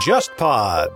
JustPod。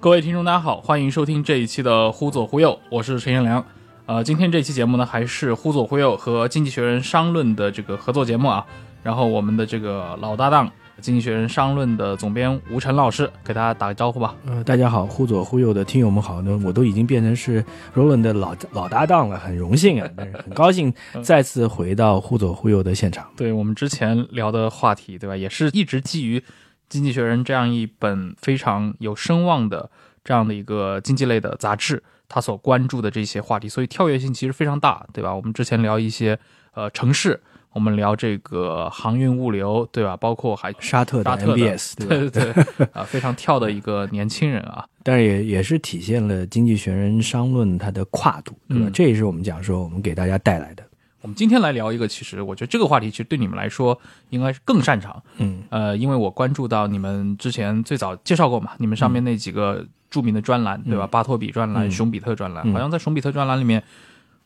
各位听众，大家好，欢迎收听这一期的《忽左忽右》，我是陈彦良。呃，今天这期节目呢，还是《忽左忽右》和《经济学人》商论的这个合作节目啊。然后我们的这个老搭档，《经济学人》商论的总编吴晨老师，给大家打个招呼吧。呃，大家好，忽左忽右的听友们好，那我都已经变成是 Roland 的老老搭档了，很荣幸啊，但是很高兴再次回到忽左忽右的现场。对我们之前聊的话题，对吧？也是一直基于《经济学人》这样一本非常有声望的这样的一个经济类的杂志，他所关注的这些话题，所以跳跃性其实非常大，对吧？我们之前聊一些呃城市，我们聊这个航运物流，对吧？包括还沙特的 MBS，对？对对对，啊，非常跳的一个年轻人啊，但是也也是体现了《经济学人》商论它的跨度，对吧？嗯这也是我们讲说我们给大家带来的。我们今天来聊一个，其实我觉得这个话题其实对你们来说应该是更擅长，嗯，呃，因为我关注到你们之前最早介绍过嘛，你们上面那几个著名的专栏，对吧？巴托比专栏、嗯熊彼特专栏，嗯好像在熊彼特专栏里面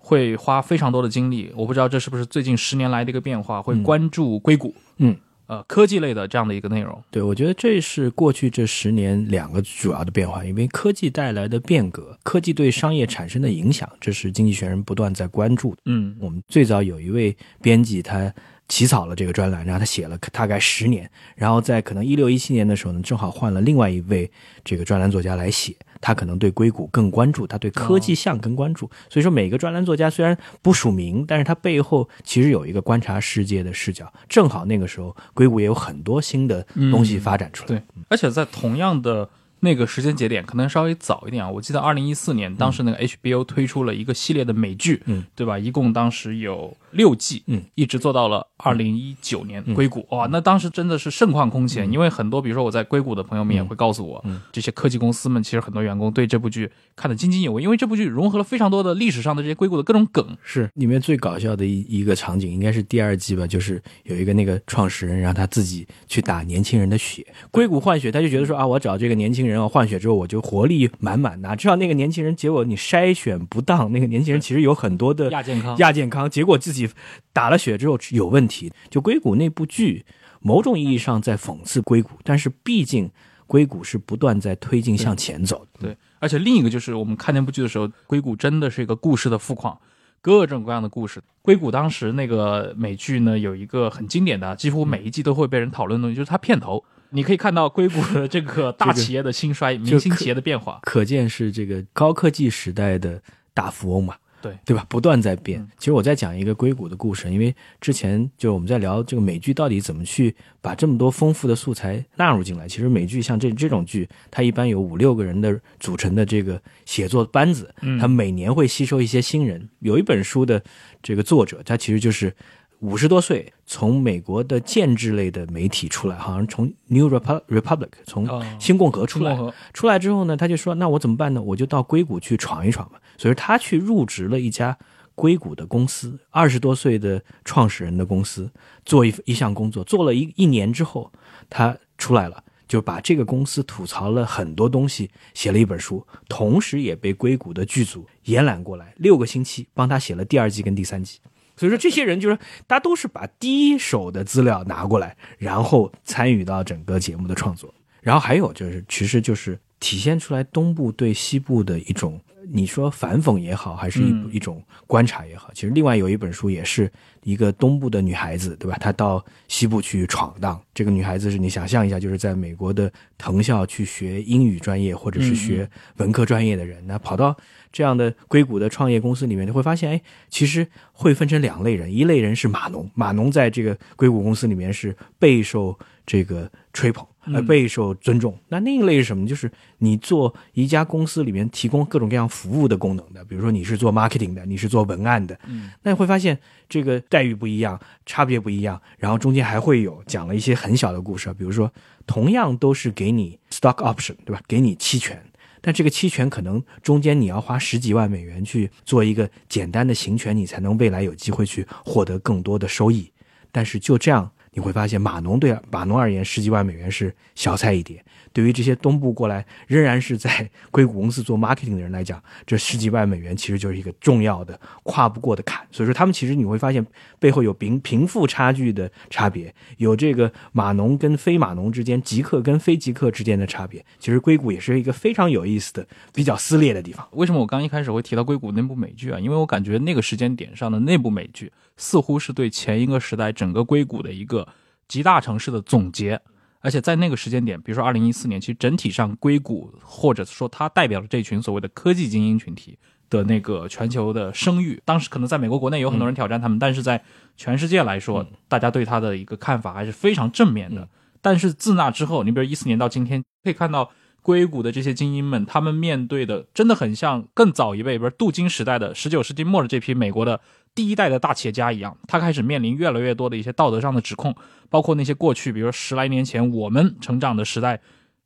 会花非常多的精力，我不知道这是不是最近十年来的一个变化，会关注硅谷，嗯，呃，科技类的这样的一个内容，对，我觉得这是过去这十年两个主要的变化，因为科技带来的变革，科技对商业产生的影响，这是经济学人不断在关注的。嗯。我们最早有一位编辑，他起草了这个专栏，然后他写了大概十年，然后在可能一六一七年的时候呢，正好换了另外一位这个专栏作家来写，他可能对硅谷更关注，他对科技项更关注。所以说，每个专栏作家虽然不署名，但是他背后其实有一个观察世界的视角。正好那个时候，硅谷也有很多新的东西发展出来。对，而且在同样的那个时间节点，可能稍微早一点啊。我记得二零一四年，当时那个 HBO 推出了一个系列的美剧，嗯，对吧？一共当时有六季，嗯，一直做到了二零一九年。硅谷哇，那当时真的是盛况空前，因为很多比如说我在硅谷的朋友们也会告诉我，嗯这些科技公司们其实很多员工对这部剧看得津津有味，因为这部剧融合了非常多的历史上的这些硅谷的各种梗。是里面最搞笑的一一个场景，应该是第二季吧，就是有一个那个创始人让他自己去打年轻人的血，硅谷换血，他就觉得说啊，我找这个年轻人啊换血之后，我就活力满满。哪知道那个年轻人，结果你筛选不当，那个年轻人其实有很多的亚健康亚健康，结果自己打了血之后有问题。就硅谷那部剧，某种意义上在讽刺硅谷，但是毕竟硅谷是不断在推进向前走的。对，而且另一个就是我们看那部剧的时候，硅谷真的是一个故事的富矿，各种各样的故事。硅谷当时那个美剧呢，有一个很经典的，几乎每一季都会被人讨论的东西，就是它片头，你可以看到硅谷的这个大企业的兴衰、明星企业的变化。可见是这个高科技时代的大富翁嘛，对对吧？不断在变。嗯其实我在讲一个硅谷的故事，因为之前就我们在聊这个美剧到底怎么去把这么多丰富的素材纳入进来。其实美剧像这这种剧，它一般有五六个人的组成的这个写作班子，嗯它每年会吸收一些新人。有一本书的这个作者，他其实就是。五十多岁，从美国的建制类的媒体出来，好像从 New Repu- Republic 从哦新共和出来，出来之后呢，他就说：“那我怎么办呢？我就到硅谷去闯一闯吧。”所以他去入职了一家硅谷的公司，二十多岁的创始人的公司，做一一项工作，做了一一年之后，他出来了，就把这个公司吐槽了很多东西，写了一本书，同时也被硅谷的剧组延揽过来，六个星期帮他写了第二季跟第三季。所以说，这些人就是大家都是把第一手的资料拿过来，然后参与到整个节目的创作。然后还有就是，其实就是体现出来东部对西部的一种，你说反讽也好，还是一、嗯一种观察也好。其实另外有一本书也是一个东部的女孩子，对吧？她到西部去闯荡。这个女孩子是你想象一下，就是在美国的藤校去学英语专业或者是学文科专业的人，那跑到这样的硅谷的创业公司里面，你会发现，哎，其实会分成两类人，一类人是码农，码农在这个硅谷公司里面是备受这个吹捧，呃，备受尊重。那另一类是什么？就是你做一家公司里面提供各种各样服务的功能的，比如说你是做 marketing 的，你是做文案的，嗯，那你会发现这个待遇不一样，差别不一样，然后中间还会有讲了一些很小的故事，比如说同样都是给你 stock option，对吧？给你期权。但这个期权可能中间你要花十几万美元去做一个简单的行权，你才能未来有机会去获得更多的收益。但是就这样，你会发现码农对码农而言，十几万美元是小菜一碟。对于这些东部过来仍然是在硅谷公司做 marketing 的人来讲，这十几万美元其实就是一个重要的跨不过的坎。所以说，他们其实你会发现背后有贫贫富差距的差别，有这个码农跟非码农之间、极客跟非极客之间的差别。其实硅谷也是一个非常有意思的、比较撕裂的地方。为什么我刚一开始会提到硅谷那部美剧啊？因为我感觉那个时间点上的那部美剧似乎是对前一个时代整个硅谷的一个极大城市的总结。而且在那个时间点，比如说二零一四年，其实整体上硅谷或者说它代表的这群所谓的科技精英群体的那个全球的声誉，当时可能在美国国内有很多人挑战他们，但是在全世界来说，大家对他的一个看法还是非常正面的。但是自那之后，你比如一四年到今天，可以看到硅谷的这些精英们，他们面对的真的很像更早一辈，比如镀金时代的十九世纪末的这批美国的。第一代的大企业家一样，他开始面临越来越多的一些道德上的指控，包括那些过去，比如十来年前我们成长的时代，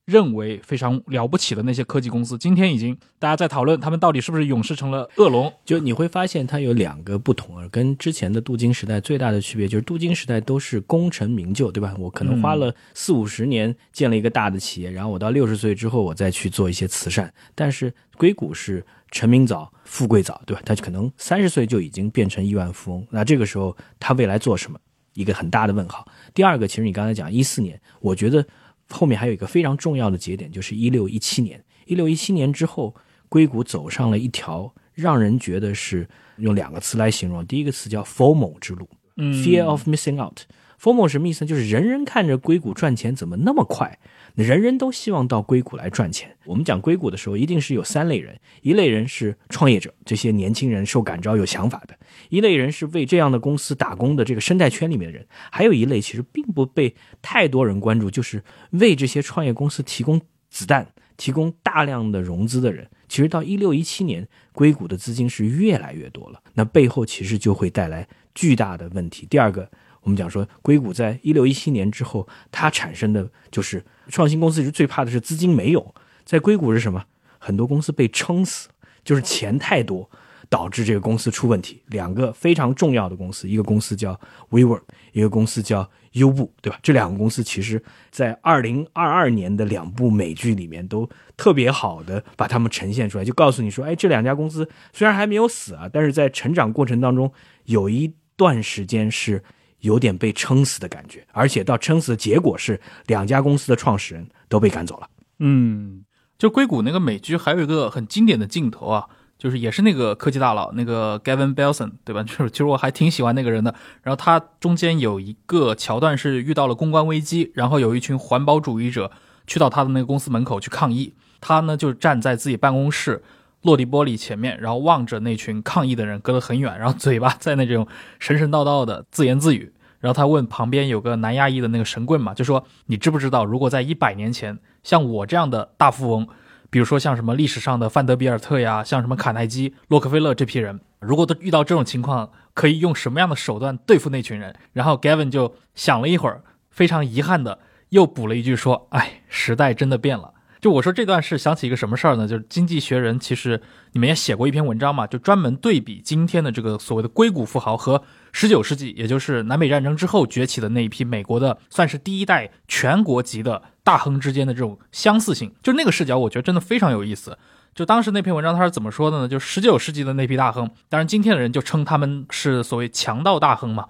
认为非常了不起的那些科技公司，今天已经大家在讨论他们到底是不是勇士成了恶龙。就你会发现，它有两个不同啊，跟之前的镀金时代最大的区别就是，镀金时代都是功成名就，对吧？我可能花了四五十年建了一个大的企业，然后我到六十岁之后，我再去做一些慈善。但是硅谷是。成名早，富贵早，对吧？他可能三十岁就已经变成亿万富翁。那这个时候，他未来做什么？一个很大的问号。第二个，其实你刚才讲一四年，我觉得后面还有一个非常重要的节点，就是一六一七年。一六一七年之后，硅谷走上了一条让人觉得是用两个词来形容，第一个词叫 “formal 之路”，嗯，fear of missing out。formal 什么意思？就是人人看着硅谷赚钱怎么那么快。人人都希望到硅谷来赚钱。我们讲硅谷的时候，一定是有三类人：一类人是创业者，这些年轻人受感召、有想法的；一类人是为这样的公司打工的这个生态圈里面的人；还有一类其实并不被太多人关注，就是为这些创业公司提供子弹、提供大量的融资的人。其实到一六一七年，硅谷的资金是越来越多了，那背后其实就会带来巨大的问题。第二个。我们讲说，硅谷在一六一七年之后，它产生的就是创新公司，是最怕的是资金没有。在硅谷是什么？很多公司被撑死，就是钱太多，导致这个公司出问题。两个非常重要的公司，一个公司叫 WeWork，一个公司叫优步，对吧？这两个公司其实，在二零二二年的两部美剧里面都特别好的把它们呈现出来，就告诉你说，哎，这两家公司虽然还没有死啊，但是在成长过程当中有一段时间是。有点被撑死的感觉，而且到撑死的结果是两家公司的创始人都被赶走了。嗯，就硅谷那个美剧还有一个很经典的镜头啊，就是也是那个科技大佬那个 Gavin Belson，对吧？就是其实我还挺喜欢那个人的。然后他中间有一个桥段是遇到了公关危机，然后有一群环保主义者去到他的那个公司门口去抗议，他呢就站在自己办公室。落地玻璃前面，然后望着那群抗议的人，隔得很远，然后嘴巴在那种神神叨叨的自言自语。然后他问旁边有个南亚裔的那个神棍嘛，就说：“你知不知道，如果在一百年前，像我这样的大富翁，比如说像什么历史上的范德比尔特呀，像什么卡耐基、洛克菲勒这批人，如果都遇到这种情况，可以用什么样的手段对付那群人？”然后 Gavin 就想了一会儿，非常遗憾的又补了一句说：“哎，时代真的变了。”就我说这段是想起一个什么事儿呢？就是《经济学人》其实你们也写过一篇文章嘛，就专门对比今天的这个所谓的硅谷富豪和十九世纪，也就是南北战争之后崛起的那一批美国的算是第一代全国级的大亨之间的这种相似性。就那个视角，我觉得真的非常有意思。就当时那篇文章他是怎么说的呢？就十九世纪的那批大亨，当然今天的人就称他们是所谓强盗大亨嘛，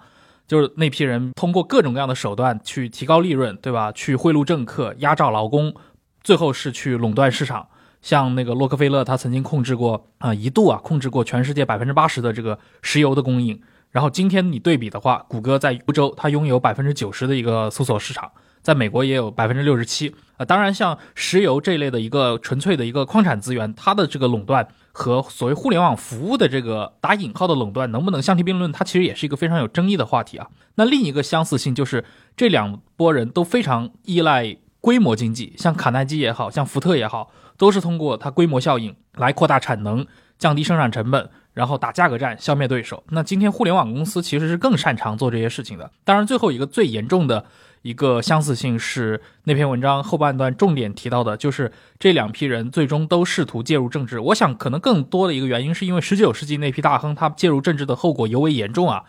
就是那批人通过各种各样的手段去提高利润，对吧？去贿赂政客，压榨劳工。最后是去垄断市场，像那个洛克菲勒，他曾经控制过啊，一度啊控制过全世界百分之八十的这个石油的供应。然后今天你对比的话，谷歌在欧洲它拥有百分之九十的一个搜索市场，在美国也有百分之六十七啊。当然，像石油这类的一个纯粹的一个矿产资源，它的这个垄断和所谓互联网服务的这个打引号的垄断能不能相提并论，它其实也是一个非常有争议的话题啊。那另一个相似性就是这两拨人都非常依赖。规模经济，像卡耐基也好像福特也好，都是通过它规模效应来扩大产能、降低生产成本，然后打价格战消灭对手。那今天互联网公司其实是更擅长做这些事情的。当然，最后一个最严重的一个相似性是那篇文章后半段重点提到的，就是这两批人最终都试图介入政治。我想，可能更多的一个原因是因为十九世纪那批大亨他介入政治的后果尤为严重啊。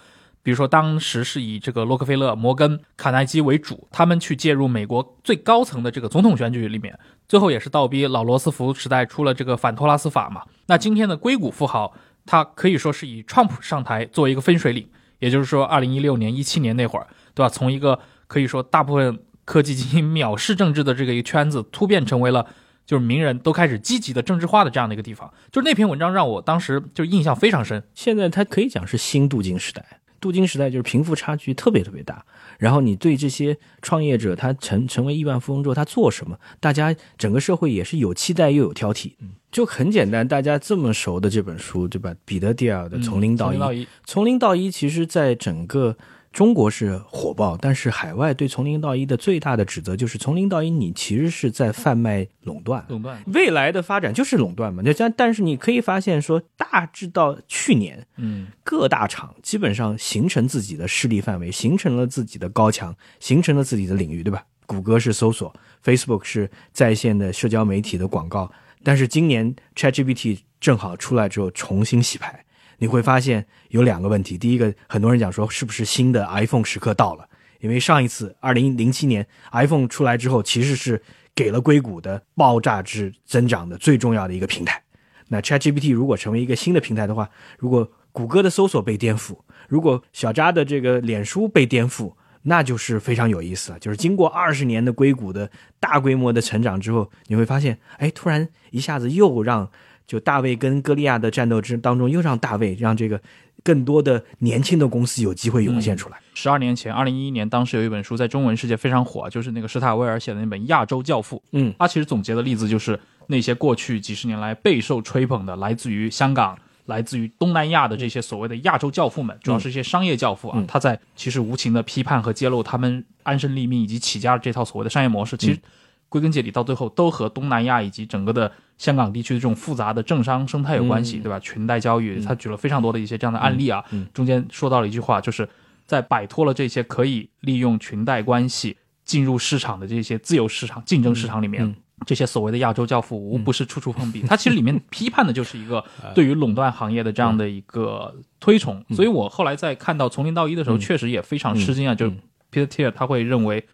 比如说当时是以这个洛克菲勒、摩根、卡耐基为主，他们去介入美国最高层的这个总统选举里面，最后也是倒逼老罗斯福时代出了这个反托拉斯法嘛。那今天的硅谷富豪，他可以说是以 Trump 上台作为一个分水岭，也就是说，二零一六年、一七年那会儿，对吧？从一个可以说大部分科技精英藐视政治的这个一个圈子，突变成为了。就是名人都开始积极的政治化的这样的一个地方，就是那篇文章让我当时就印象非常深。现在它可以讲是新镀金时代，镀金时代就是贫富差距特别特别大。然后你对这些创业者，他成成为亿万富翁之后，他做什么，大家整个社会也是有期待又有挑剔。就很简单，大家这么熟的这本书，对吧？彼得蒂尔的《从零到一》，从零到一，其实在整个。中国是火爆，但是海外对从零到一的最大的指责就是从零到一，你其实是在贩卖垄断。垄断未来的发展就是垄断嘛？就但但是你可以发现说，大致到去年，嗯，各大厂基本上形成自己的势力范围，形成了自己的高墙，形成了自己的领域，对吧？谷歌是搜索，Facebook 是在线的社交媒体的广告，但是今年 ChatGPT 正好出来之后重新洗牌。你会发现有两个问题。第一个，很多人讲说是不是新的 iPhone 时刻到了？因为上一次二零零七年 iPhone 出来之后，其实是给了硅谷的爆炸式增长的最重要的一个平台。那 ChatGPT 如果成为一个新的平台的话，如果谷歌的搜索被颠覆，如果小扎的这个脸书被颠覆，那就是非常有意思了。就是经过二十年的硅谷的大规模的成长之后，你会发现，哎，突然一下子又让。就大卫跟歌利亚的战斗之当中，又让大卫让这个更多的年轻的公司有机会涌现出来。十二年前，二零一一年，当时有一本书在中文世界非常火，就是那个施塔威尔写的那本《亚洲教父》。嗯，他其实总结的例子就是那些过去几十年来备受吹捧的，来自于香港、来自于东南亚的这些所谓的亚洲教父们，主要是一些商业教父啊。他在其实无情的批判和揭露他们安身立命以及起家的这套所谓的商业模式，其实。归根结底，到最后都和东南亚以及整个的香港地区的这种复杂的政商生态有关系，对吧？裙带交易，他举了非常多的一些这样的案例啊。中间说到了一句话，就是在摆脱了这些可以利用裙带关系进入市场的这些自由市场竞争市场里面，这些所谓的亚洲教父无不是处处碰壁。他其实里面 批判的就是一个对于垄断行业的这样的一个推崇。所以我后来在看到从零到一的时候，确实也非常吃惊啊。就是 Peter Thiel 他会认为。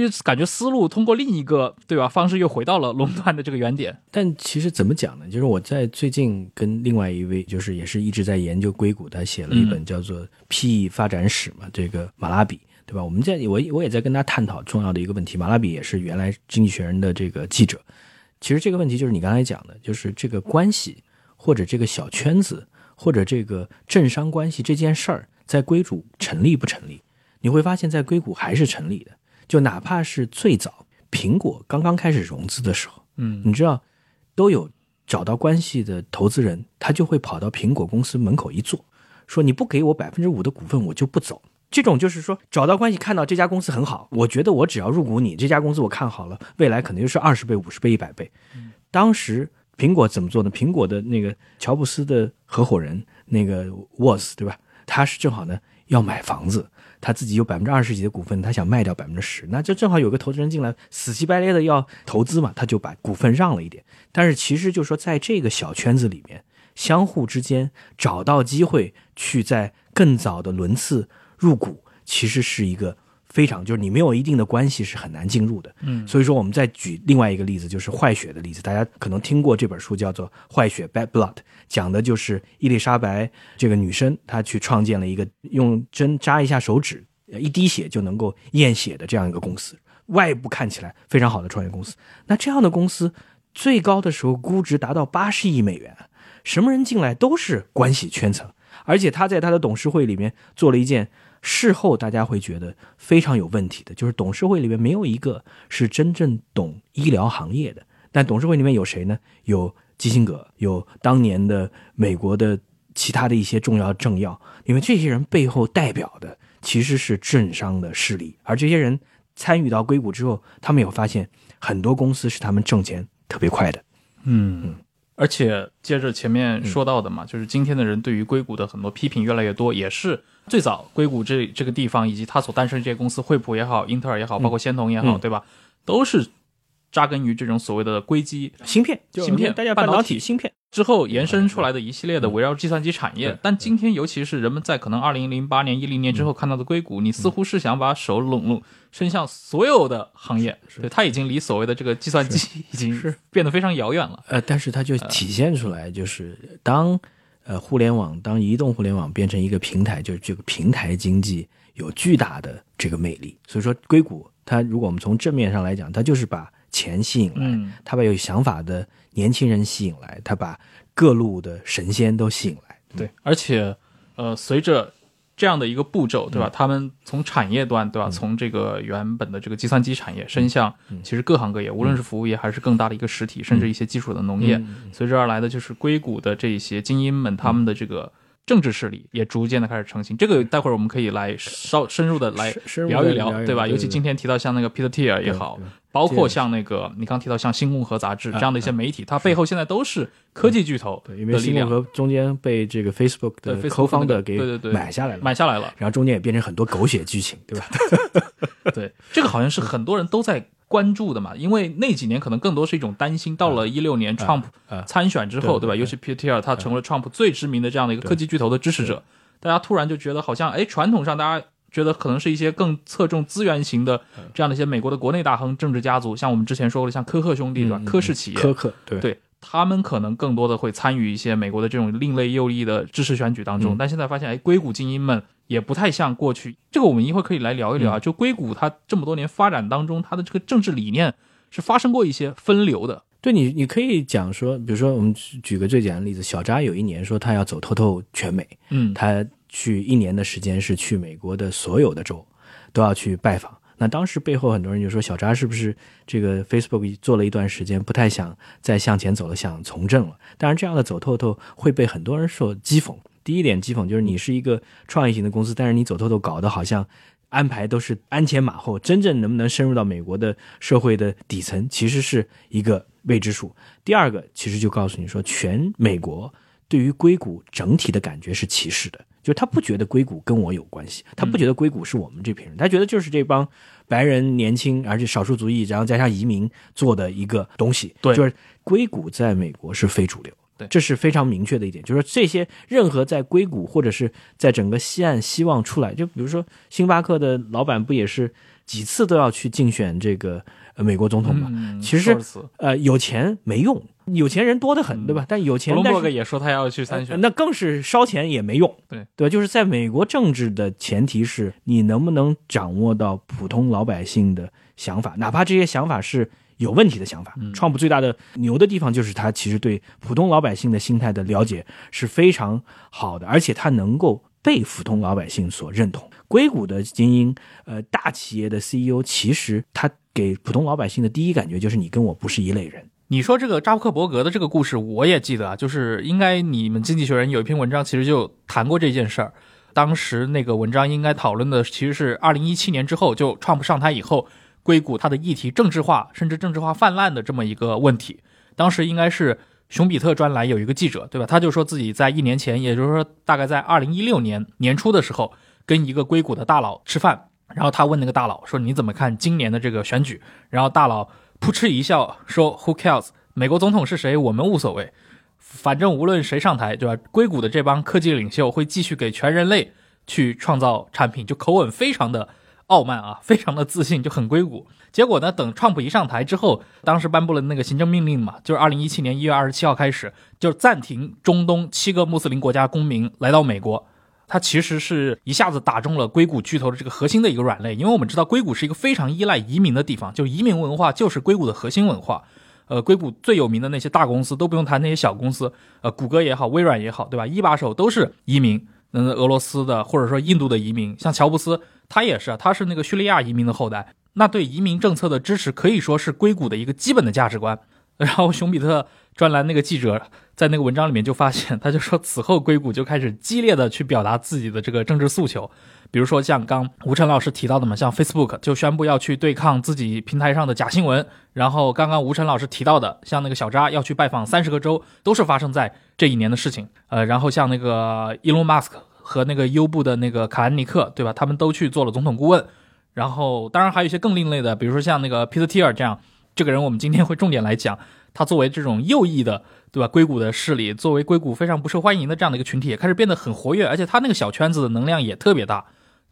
就是感觉思路通过另一个对吧方式又回到了垄断的这个原点。但其实怎么讲呢？就是我在最近跟另外一位，就是也是一直在研究硅谷，他写了一本叫做《PE 发展史》嘛，这个马拉比，对吧？我们在我我也在跟他探讨重要的一个问题。马拉比也是原来《经济学人》的这个记者。其实这个问题就是你刚才讲的，就是这个关系或者这个小圈子或者这个政商关系这件事儿，在硅谷成立不成立？你会发现在硅谷还是成立的。就哪怕是最早苹果刚刚开始融资的时候，嗯，你知道，都有找到关系的投资人，他就会跑到苹果公司门口一坐，说你不给我百分之五的股份，我就不走。这种就是说找到关系，看到这家公司很好，我觉得我只要入股你这家公司，我看好了，未来可能就是二十倍、五十倍、一百倍。当时苹果怎么做呢？苹果的那个乔布斯的合伙人那个沃斯，对吧？他是正好呢要买房子。他自己有百分之二十几的股份，他想卖掉百分之十，那就正好有个投资人进来，死乞白赖的要投资嘛，他就把股份让了一点。但是其实就说在这个小圈子里面，相互之间找到机会去在更早的轮次入股，其实是一个。非常就是你没有一定的关系是很难进入的，嗯，所以说我们再举另外一个例子，就是坏血的例子，大家可能听过这本书叫做《坏血》（Bad Blood），讲的就是伊丽莎白这个女生，她去创建了一个用针扎一下手指，一滴血就能够验血的这样一个公司，外部看起来非常好的创业公司。那这样的公司最高的时候估值达到八十亿美元，什么人进来都是关系圈层，而且他在他的董事会里面做了一件。事后大家会觉得非常有问题的，就是董事会里面没有一个是真正懂医疗行业的。但董事会里面有谁呢？有基辛格，有当年的美国的其他的一些重要政要。因为这些人背后代表的其实是政商的势力，而这些人参与到硅谷之后，他们有发现很多公司是他们挣钱特别快的。嗯。而且接着前面说到的嘛，就是今天的人对于硅谷的很多批评越来越多，也是最早硅谷这这个地方以及它所诞生这些公司，惠普也好，英特尔也好，包括仙童也好，对吧？都是扎根于这种所谓的硅基芯片，芯片，大家半导体芯片。之后延伸出来的一系列的围绕计算机产业。但今天，尤其是人们在可能二零零八年、一零年之后看到的硅谷，你似乎是想把手拢拢伸向所有的行业，对，它已经离所谓的这个计算机 已经是变得非常遥远了。呃，但是它就体现出来，就是当呃互联网、当移动互联网变成一个平台，就是这个平台经济有巨大的这个魅力。所以说，硅谷它如果我们从正面上来讲，它就是把钱吸引来，它把有想法的。年轻人吸引来，他把各路的神仙都吸引来。对，而且，呃，随着这样的一个步骤，对吧？他们从产业端，对吧？从这个原本的这个计算机产业，伸向其实各行各业，无论是服务业还是更大的一个实体，甚至一些基础的农业，随之而来的就是硅谷的这些精英们，他们的这个。政治势力也逐渐的开始成型，这个待会儿我们可以来稍深入的来聊一聊，对吧？尤其今天提到像那个 Peter Thiel 也好，包括像那个你刚提到像新共和杂志这样的一些媒体，它背后现在都是科技巨头因为新共和中间被这个 Facebook 的 Co-founder 给对对对。买下来了，买下来了，然后中间也变成很多狗血剧情，对吧？对，这个好像是很多人都在。关注的嘛，因为那几年可能更多是一种担心。到了一六年，Trump 参选之后，对吧？尤其 Peter 他成了 Trump 最知名的这样的一个科技巨头的支持者，大家突然就觉得好像，哎，传统上大家觉得可能是一些更侧重资源型的这样的一些美国的国内大亨、政治家族，像我们之前说过的，像科克兄弟，对吧？科氏企业，科克，对。对。他们可能更多的会参与一些美国的这种另类右翼的支持选举当中，但现在发现，哎，硅谷精英们也不太像过去。这个我们一会儿可以来聊一聊啊。就硅谷它这么多年发展当中，它的这个政治理念是发生过一些分流的。对你，你可以讲说，比如说我们举个最简单的例子，小扎有一年说他要走透透全美，嗯，他去一年的时间是去美国的所有的州都要去拜访。那当时背后很多人就说小扎是不是这个 Facebook 做了一段时间不太想再向前走了，想从政了？当然，这样的走透透会被很多人说讥讽。第一点讥讽就是你是一个创业型的公司，但是你走透透搞得好像安排都是鞍前马后，真正能不能深入到美国的社会的底层，其实是一个未知数。第二个，其实就告诉你说，全美国对于硅谷整体的感觉是歧视的。就他不觉得硅谷跟我有关系，他不觉得硅谷是我们这批人，他觉得就是这帮白人年轻而且少数族裔，然后加上移民做的一个东西。对，就是硅谷在美国是非主流，对，这是非常明确的一点。就是说这些任何在硅谷或者是在整个西岸希望出来，就比如说星巴克的老板不也是几次都要去竞选这个美国总统嘛？其实呃有钱没用。有钱人多得很，对吧？但有钱，罗伯格也说他要去参选，那更是烧钱也没用。对对，就是在美国政治的前提是你能不能掌握到普通老百姓的想法，哪怕这些想法是有问题的想法。创普最大的牛的地方就是他其实对普通老百姓的心态的了解是非常好的，而且他能够被普通老百姓所认同。硅谷的精英，呃，大企业的 CEO，其实他给普通老百姓的第一感觉就是你跟我不是一类人。你说这个扎克伯格的这个故事，我也记得啊，就是应该你们经济学人有一篇文章，其实就谈过这件事儿。当时那个文章应该讨论的其实是二零一七年之后，就创普上台以后，硅谷它的议题政治化，甚至政治化泛滥的这么一个问题。当时应该是熊彼特专栏有一个记者，对吧？他就说自己在一年前，也就是说大概在二零一六年年初的时候，跟一个硅谷的大佬吃饭，然后他问那个大佬说：“你怎么看今年的这个选举？”然后大佬。扑哧一笑说：“Who cares？美国总统是谁，我们无所谓。反正无论谁上台，对吧？硅谷的这帮科技领袖会继续给全人类去创造产品，就口吻非常的傲慢啊，非常的自信，就很硅谷。结果呢，等川普一上台之后，当时颁布了那个行政命令嘛，就是二零一七年一月二十七号开始，就暂停中东七个穆斯林国家公民来到美国。”它其实是一下子打中了硅谷巨头的这个核心的一个软肋，因为我们知道硅谷是一个非常依赖移民的地方，就移民文化就是硅谷的核心文化。呃，硅谷最有名的那些大公司都不用谈那些小公司，呃，谷歌也好，微软也好，对吧？一把手都是移民，嗯，俄罗斯的或者说印度的移民，像乔布斯他也是，他是那个叙利亚移民的后代。那对移民政策的支持可以说是硅谷的一个基本的价值观。然后熊彼特。专栏那个记者在那个文章里面就发现，他就说此后硅谷就开始激烈的去表达自己的这个政治诉求，比如说像刚吴晨老师提到的嘛，像 Facebook 就宣布要去对抗自己平台上的假新闻，然后刚刚吴晨老师提到的，像那个小扎要去拜访三十个州，都是发生在这一年的事情。呃，然后像那个伊隆马斯克和那个优步的那个卡恩尼克，对吧？他们都去做了总统顾问。然后当然还有一些更另类的，比如说像那个皮特蒂尔这样。这个人我们今天会重点来讲，他作为这种右翼的，对吧？硅谷的势力，作为硅谷非常不受欢迎的这样的一个群体，也开始变得很活跃，而且他那个小圈子的能量也特别大。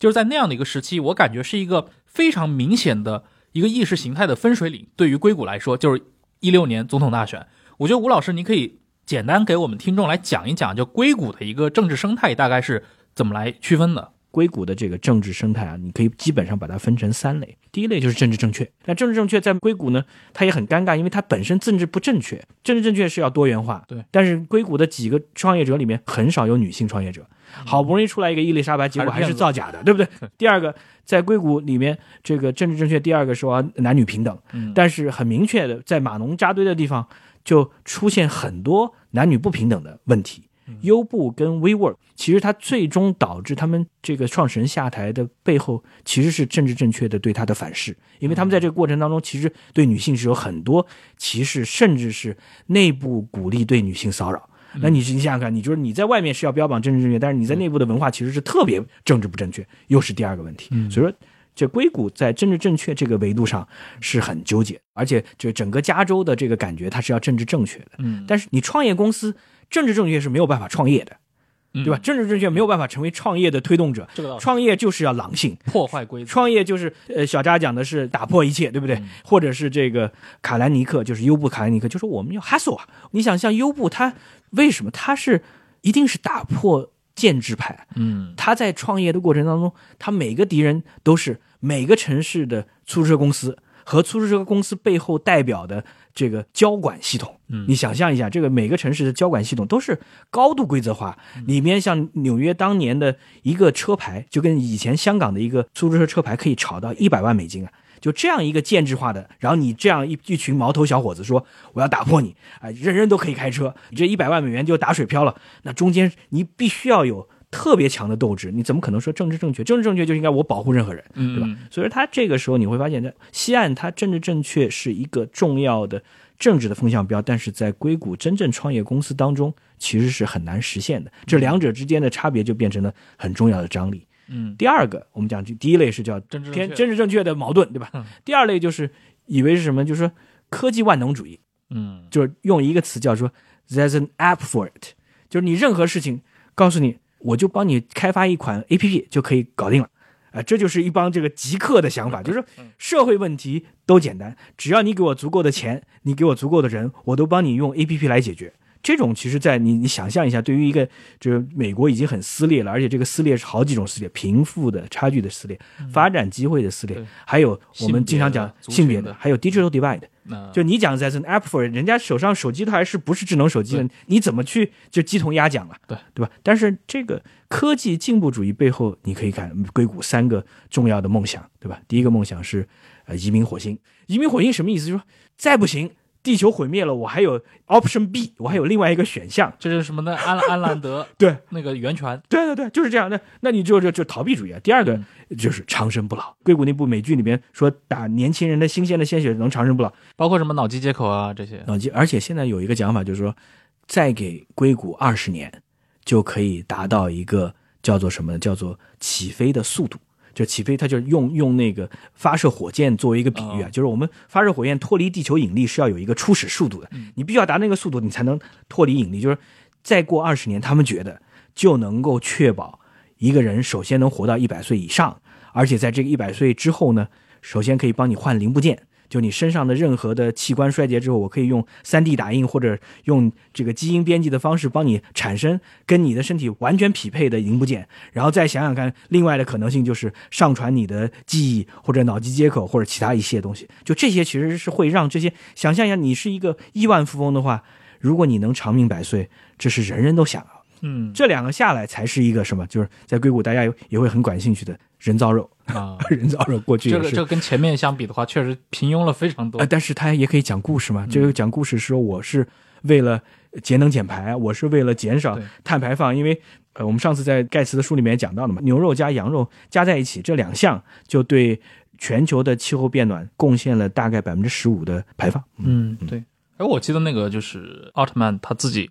就是在那样的一个时期，我感觉是一个非常明显的一个意识形态的分水岭。对于硅谷来说，就是一六年总统大选。我觉得吴老师，你可以简单给我们听众来讲一讲，就硅谷的一个政治生态大概是怎么来区分的。硅谷的这个政治生态啊，你可以基本上把它分成三类。第一类就是政治正确，那政治正确在硅谷呢，它也很尴尬，因为它本身政治不正确。政治正确是要多元化，对。但是硅谷的几个创业者里面很少有女性创业者，好不容易出来一个伊丽莎白，结果还是造假的，对不对？第二个，在硅谷里面，这个政治正确，第二个说男女平等，但是很明确的，在码农扎堆的地方就出现很多男女不平等的问题。优步跟 WeWork，其实它最终导致他们这个创始人下台的背后，其实是政治正确的对他的反噬，因为他们在这个过程当中，其实对女性是有很多歧视，甚至是内部鼓励对女性骚扰。那你你想想看，你就是你在外面是要标榜政治正确，但是你在内部的文化其实是特别政治不正确，又是第二个问题。所以说，这硅谷在政治正确这个维度上是很纠结，而且就整个加州的这个感觉，它是要政治正确的。嗯，但是你创业公司。政治正确是没有办法创业的，对吧？政治正确没有办法成为创业的推动者。这个创业就是要狼性，破坏规则。创业就是呃，小扎讲的是打破一切，对不对？或者是这个卡兰尼克，就是优步卡兰尼克，就说我们要 hustle 啊！你想像优步，他为什么他是一定是打破建制派？嗯，他在创业的过程当中，他每个敌人都是每个城市的出租车公司和出租车公司背后代表的。这个交管系统，嗯，你想象一下，这个每个城市的交管系统都是高度规则化，里面像纽约当年的一个车牌，就跟以前香港的一个出租车车牌可以炒到一百万美金啊！就这样一个建制化的，然后你这样一一群毛头小伙子说我要打破你，哎，人人都可以开车，你这一百万美元就打水漂了。那中间你必须要有特别强的斗志，你怎么可能说政治正确？政治正确就应该我保护任何人，对吧？所以说他这个时候你会发现，在西岸，他政治正确是一个重要的。政治的风向标，但是在硅谷真正创业公司当中，其实是很难实现的。这两者之间的差别就变成了很重要的张力。嗯，第二个，我们讲第一类是叫偏政治正确的矛盾，对吧？第二类就是以为是什么，就是说科技万能主义。嗯，就是用一个词叫说 "There's an app for it"，就是你任何事情，告诉你，我就帮你开发一款 APP 就可以搞定了。啊，这就是一帮这个极客的想法，就是社会问题都简单，只要你给我足够的钱，你给我足够的人，我都帮你用 A P P 来解决。这种其实，在你你想象一下，对于一个就是美国已经很撕裂了，而且这个撕裂是好几种撕裂，贫富的差距的撕裂，发展机会的撕裂，还有我们经常讲性别的，还有 digital divide。就你讲在 an app for 人家手上手机它还是不是智能手机你怎么去就鸡同鸭讲了？对对吧？但是这个科技进步主义背后，你可以看硅谷三个重要的梦想，对吧？第一个梦想是呃移民火星，移民火星什么意思？就是说再不行。地球毁灭了，我还有 option B，我还有另外一个选项，这是什么呢？安 安兰德对那个源泉，对对对，就是这样那。那你就就就逃避主义啊。第二个就是长生不老。硅谷那部美剧里边说，打年轻人的新鲜的鲜血能长生不老，包括什么脑机接口啊这些。脑机，而且现在有一个讲法，就是说，再给硅谷二十年，就可以达到一个叫做什么？叫做起飞的速度。就起飞，它就用用那个发射火箭作为一个比喻啊，就是我们发射火箭脱离地球引力是要有一个初始速度的，你必须要达那个速度，你才能脱离引力。就是再过二十年，他们觉得就能够确保一个人首先能活到一百岁以上，而且在这个一百岁之后呢，首先可以帮你换零部件。就你身上的任何的器官衰竭之后，我可以用 3D 打印或者用这个基因编辑的方式帮你产生跟你的身体完全匹配的零部件，然后再想想看，另外的可能性就是上传你的记忆或者脑机接口或者其他一些东西。就这些其实是会让这些想象一下，你是一个亿万富翁的话，如果你能长命百岁，这是人人都想要。嗯，这两个下来才是一个什么？就是在硅谷大家也会很感兴趣的人造肉。啊，人造肉过去这个这个跟前面相比的话，确实平庸了非常多。但是它也可以讲故事嘛？这个讲故事说我是为了节能减排，我是为了减少碳排放。因为呃，我们上次在盖茨的书里面讲到了嘛，牛肉加羊肉加在一起，这两项就对全球的气候变暖贡献了大概百分之十五的排放。嗯，对。哎，我记得那个就是奥特曼他自己。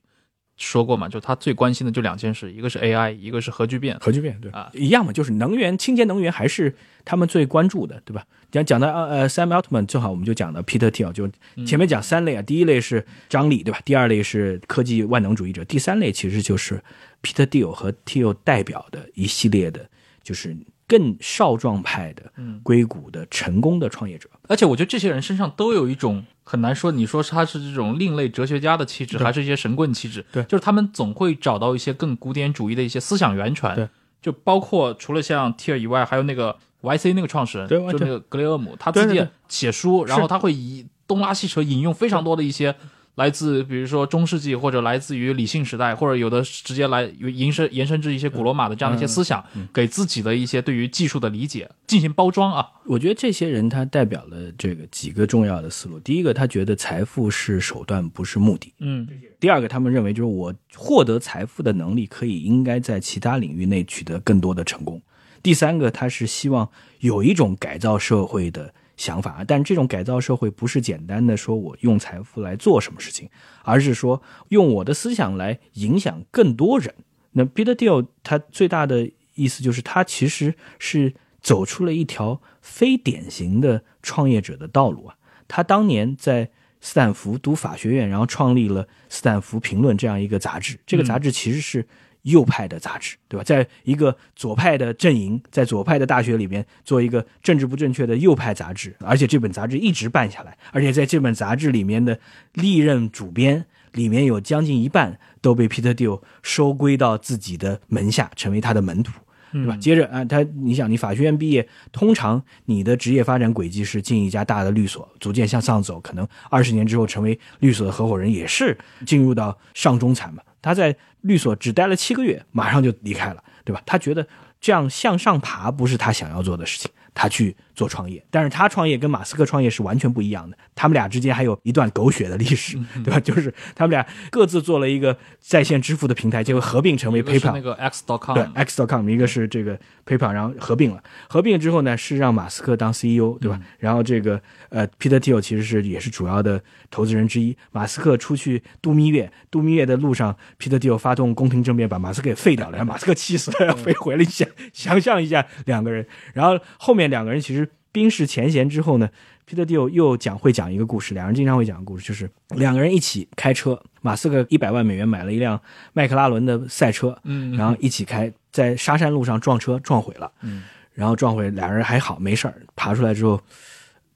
说过嘛，就他最关心的就两件事，一个是 AI，一个是核聚变。核聚变对啊一样嘛，就是能源、清洁能源还是他们最关注的，对吧？讲讲到呃呃 Sam Altman，正好我们就讲到 Peter Thiel，就前面讲三类啊，第一类是张力，对吧？第二类是科技万能主义者，第三类其实就是 Peter Thiel 和 Thiel 代表的一系列的，就是更少壮派的硅谷的成功的创业者。而且我觉得这些人身上都有一种很难说，你说他是这种另类哲学家的气质，还是一些神棍气质？对就是他们总会找到一些更古典主义的一些思想源泉。对，就包括除了像 Tier 以外，还有那个 YC 那个创始人，对就那个格雷厄姆，他自己写书，然后他会以东拉西扯引用非常多的一些。来自比如说中世纪，或者来自于理性时代，或者有的直接来延伸延伸至一些古罗马的这样的一些思想，给自己的一些对于技术的理解进行包装啊。我觉得这些人他代表了这个几个重要的思路。第一个，他觉得财富是手段，不是目的。嗯第二个，他们认为就是我获得财富的能力可以应该在其他领域内取得更多的成功。第三个，他是希望有一种改造社会的想法，但这种改造社会不是简单的说我用财富来做什么事情，而是说用我的思想来影响更多人。那 Peter Thiel 他最大的意思就是他其实是走出了一条非典型的创业者的道路啊。他当年在斯坦福读法学院，然后创立了《斯坦福评论》这样一个杂志。这个杂志其实是右派的杂志，对吧？在一个左派的阵营，在左派的大学里边做一个政治不正确的右派杂志，而且这本杂志一直办下来，而且在这本杂志里面的历任主编里面有将近一半都被 Peter Thiel 收归到自己的门下，成为他的门徒。对吧？接着啊，他你想，你法学院毕业，通常你的职业发展轨迹是进一家大的律所，逐渐向上走，可能二十年之后成为律所的合伙人，也是进入到上中产嘛。他在律所只待了七个月，马上就离开了，对吧？他觉得这样向上爬不是他想要做的事情，他去做创业。但是他创业跟马斯克创业是完全不一样的，他们俩之间还有一段狗血的历史，对吧？就是他们俩各自做了一个在线支付的平台，结果合并成为 PayPal 那。个 X.com，对 X.com，一个是这个 PayPal，然后合并了。合并之后呢，是让马斯克当 CEO，对吧？然后这个呃，Peter Thiel 其实是也是主要的投资人之一。马斯克出去度蜜月，度蜜月的路上，Peter Thiel 发动宫廷政变，把马斯克给废掉了，然后马斯克气死了，要飞回了。想想象一下两个人，然后后面两个人其实冰释前嫌之后呢，Peter Thiel 又讲会讲一个故事，两人经常会讲个故事，就是两个人一起开车，马斯克一百万美元买了一辆迈克拉伦的赛车，嗯，然后一起开，在沙山路上撞车撞毁了，嗯，然后撞毁，俩人还好没事儿，爬出来之后，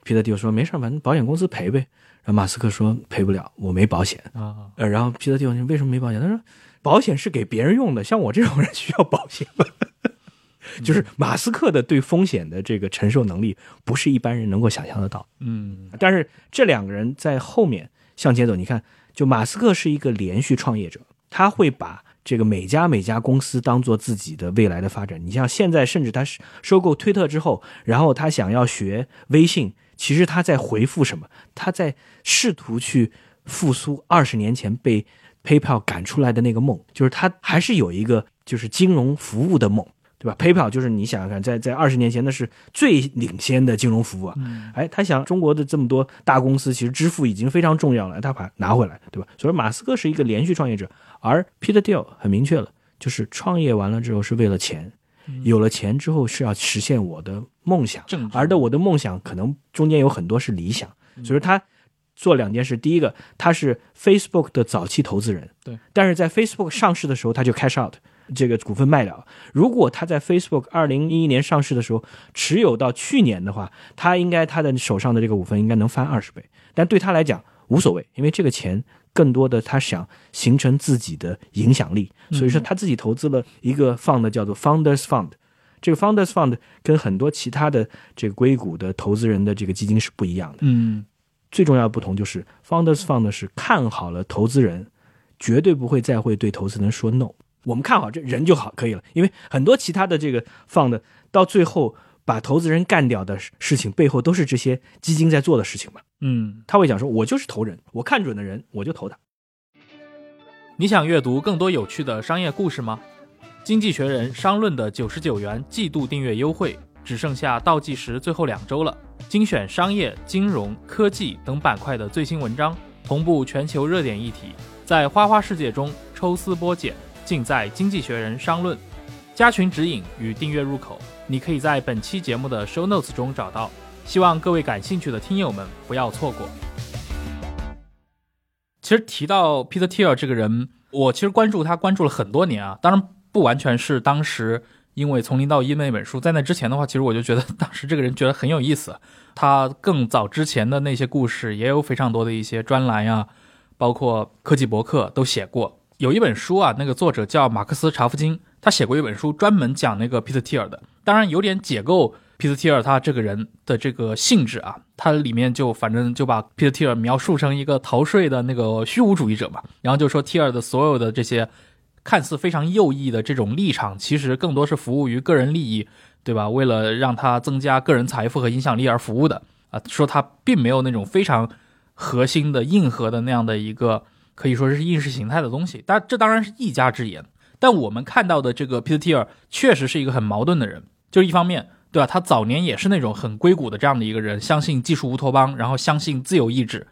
皮特蒂说没事儿，反正保险公司赔呗。然后马斯克说赔不了，我没保险。啊，呃，然后皮特蒂说为什么没保险？他说保险是给别人用的，像我这种人需要保险吗？就是马斯克的对风险的这个承受能力，不是一般人能够想象得到。嗯但是这两个人在后面向前走，你看，就马斯克是一个连续创业者，他会把这个每家每家公司当做自己的未来的发展。你像现在，甚至他是收购推特之后，然后他想要学微信，其实他在回复什么？他在试图去复苏二十年前被 PayPal 赶出来的那个梦，就是他还是有一个就是金融服务的梦。对吧？PayPal 就是你想想看，在在二十年前那是最领先的金融服务啊。哎，他想中国的这么多大公司，其实支付已经非常重要了，他把它拿回来，对吧？所以马斯克是一个连续创业者，而 Peter Thiel 很明确了，就是创业完了之后是为了钱，有了钱之后是要实现我的梦想，而的我的梦想可能中间有很多是理想，所以他做两件事。第一个，他是 Facebook 的早期投资人，对，但是在 Facebook 上市的时候他就 cash out。这个股份卖了。如果他在 Facebook 二零一一年上市的时候持有到去年的话，他应该他的手上的这个股份应该能翻二十倍。但对他来讲无所谓，因为这个钱更多的他想形成自己的影响力，所以说他自己投资了一个 fund 叫做 Founders Fund。这个 Founders Fund 跟很多其他的这个硅谷的投资人的这个基金是不一样的。嗯最重要的不同就是 Founders Fund 是看好了投资人，绝对不会再会对投资人说 no。我们看好这人就好可以了，因为很多其他的这个 fund 到最后把投资人干掉的事情背后都是这些基金在做的事情嘛。嗯，他会讲说，我就是投人，我看准的人我就投他。你想阅读更多有趣的商业故事吗？经济学人商论的九十九元季度订阅优惠只剩下倒计时最后两周了，精选商业、金融、科技等板块的最新文章，同步全球热点议题，在花花世界中抽丝剥茧，尽在《经济学人》商论。加群指引与订阅入口，你可以在本期节目的 show notes 中找到。希望各位感兴趣的听友们不要错过。其实提到 Peter Thiel 这个人，我其实关注他关注了很多年啊，当然不完全是当时因为《从零到一》那本书，在那之前的话，其实我就觉得当时这个人觉得很有意思。他更早之前的那些故事也有非常多的一些专栏呀，包括科技博客都写过。有一本书啊，那个作者叫马克思查夫金，他写过一本书专门讲那个 Peter Thiel 的，当然有点解构。皮特蒂尔他这个人的这个性质啊，他里面就反正就把皮特蒂尔描述成一个逃税的那个虚无主义者嘛，然后就说蒂尔的所有的这些看似非常右翼的这种立场，其实更多是服务于个人利益，对吧？为了让他增加个人财富和影响力而服务的啊，说他并没有那种非常核心的硬核的那样的一个可以说是意识形态的东西，但这当然是一家之言。但我们看到的这个皮特蒂尔确实是一个很矛盾的人，就一方面。对吧？他早年也是那种很硅谷的这样的一个人，相信技术乌托邦，然后相信自由意志。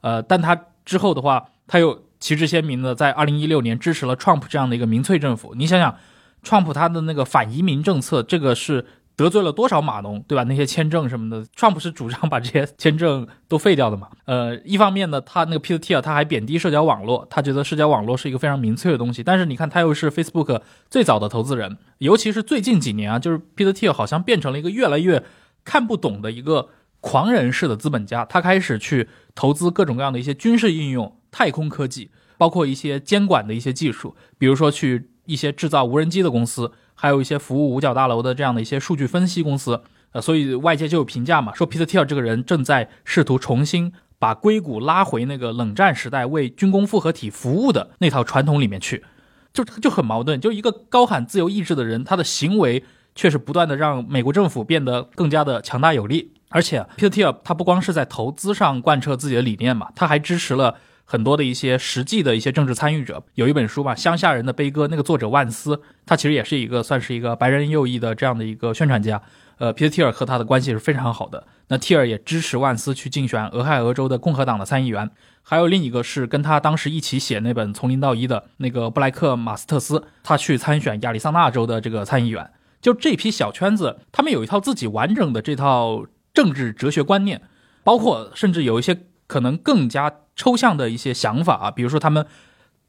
呃，但他之后的话，他又旗帜鲜明的在二零一六年支持了 Trump 这样的一个民粹政府。你想想，Trump 他的那个反移民政策，这个是。得罪了多少码农，对吧？那些签证什么的，Trump 是主张把这些签证都废掉的嘛？呃，一方面呢，他那个 Peter Thiel 他还贬低社交网络，他觉得社交网络是一个非常民粹的东西。但是你看，他又是 Facebook 最早的投资人，尤其是最近几年啊，就是 Peter Thiel 好像变成了一个越来越看不懂的一个狂人式的资本家。他开始去投资各种各样的一些军事应用、太空科技，包括一些监管的一些技术，比如说去一些制造无人机的公司。还有一些服务五角大楼的这样的一些数据分析公司，呃，所以外界就有评价嘛，说 Peter Thiel 这个人正在试图重新把硅谷拉回那个冷战时代为军工复合体服务的那套传统里面去，就就很矛盾。就一个高喊自由意志的人，他的行为却是不断的让美国政府变得更加的强大有力。而且 Peter Thiel 他不光是在投资上贯彻自己的理念嘛，他还支持了。很多的一些实际的一些政治参与者，有一本书吧，《乡下人的悲歌》，那个作者万斯，他其实也是一个算是一个白人右翼的这样的一个宣传家。呃，皮特提尔和他的关系是非常好的。那蒂尔也支持万斯去竞选俄亥俄州的共和党的参议员。还有另一个是跟他当时一起写那本《从零到一》的那个布莱克马斯特斯，他去参选亚利桑那州的这个参议员。就这批小圈子，他们有一套自己完整的这套政治哲学观念，包括甚至有一些可能更加。抽象的一些想法啊，比如说他们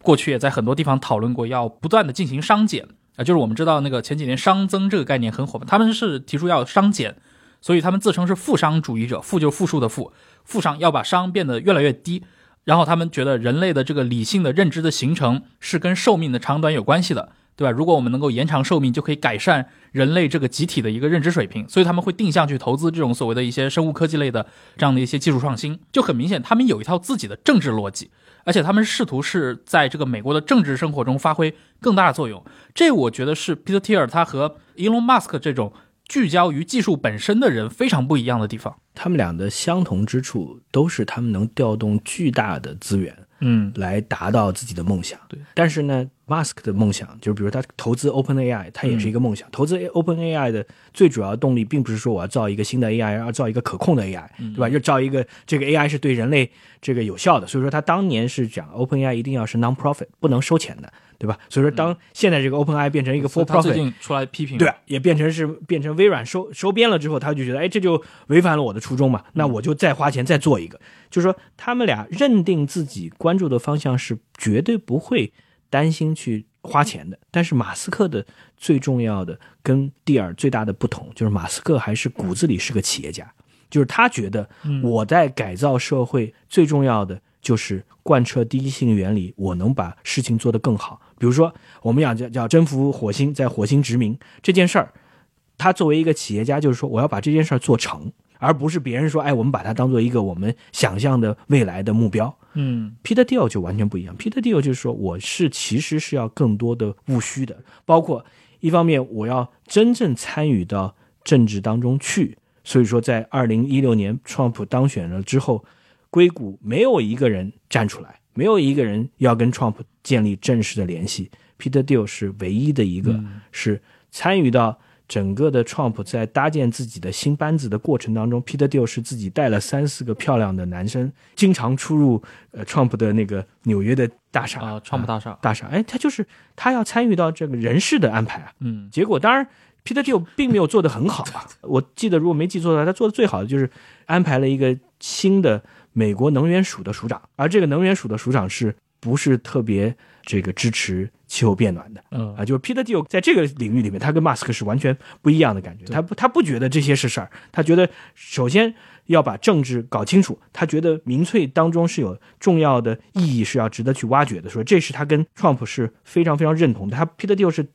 过去也在很多地方讨论过，要不断的进行商减啊，就是我们知道那个前几年熵增这个概念很火嘛，他们是提出要商减，所以他们自称是负商主义者，负就是负数的负，负商要把商变得越来越低，然后他们觉得人类的这个理性的认知的形成是跟寿命的长短有关系的。对吧？如果我们能够延长寿命，就可以改善人类这个集体的一个认知水平。所以他们会定向去投资这种所谓的一些生物科技类的这样的一些技术创新，就很明显，他们有一套自己的政治逻辑，而且他们试图是在这个美国的政治生活中发挥更大的作用。这我觉得是 Peter Thiel 他和 Elon Musk 这种聚焦于技术本身的人非常不一样的地方。他们俩的相同之处都是他们能调动巨大的资源，嗯，来达到自己的梦想。对，但是呢。，Mask 的梦想就是，比如他投资 OpenAI，他也是一个梦想。投资 OpenAI 的最主要动力，并不是说我要造一个新的 AI，要造一个可控的 AI，对吧？就造一个这个 AI 是对人类这个有效的。所以说，他当年是讲 OpenAI 一定要是 non-profit，不能收钱的，对吧？所以说，当现在这个 OpenAI 变成一个 for-profit，最近出来批评，对，也变成是变成微软收收编了之后，他就觉得，哎，这就违反了我的初衷嘛。那我就再花钱再做一个。就是说，他们俩认定自己关注的方向是绝对不会担心去。花钱的，但是马斯克的最重要的跟蒂尔最大的不同，就是马斯克还是骨子里是个企业家，就是他觉得我在改造社会最重要的就是贯彻第一性原理，我能把事情做得更好。比如说，我们要叫叫征服火星，在火星殖民这件事儿，他作为一个企业家，就是说我要把这件事儿做成。而不是别人说，哎，我们把它当做一个我们想象的未来的目标。嗯，Peter Thiel 就完全不一样。Peter Thiel 就是说，我是其实是要更多的务虚的，包括一方面我要真正参与到政治当中去。所以说，在二零一六年 Trump 当选了之后，硅谷没有一个人站出来，没有一个人要跟 Trump 建立正式的联系。Peter Thiel 是唯一的一个是参与到整个的 Trump 在搭建自己的新班子的过程当中，Peter Thiel 是自己带了三四个漂亮的男生，经常出入呃 Trump 的那个纽约的大厦啊，川普大厦，大厦。哎，他就是他要参与到这个人事的安排啊。嗯，结果当然 Peter Thiel 并没有做得很好啊。我记得如果没记错的话，他做的最好的就是安排了一个新的美国能源署的署长，而这个能源署的署长是不是特别这个支持气候变暖的？嗯啊，就是 Peter Thiel 在这个领域里面，他跟 Musk 是完全不一样的感觉。他不，他不觉得这些是事儿，他觉得首先要把政治搞清楚。他觉得民粹当中是有重要的意义，是要值得去挖掘的。说这是他跟 Trump 是非常非常认同的。他 Peter Thiel 是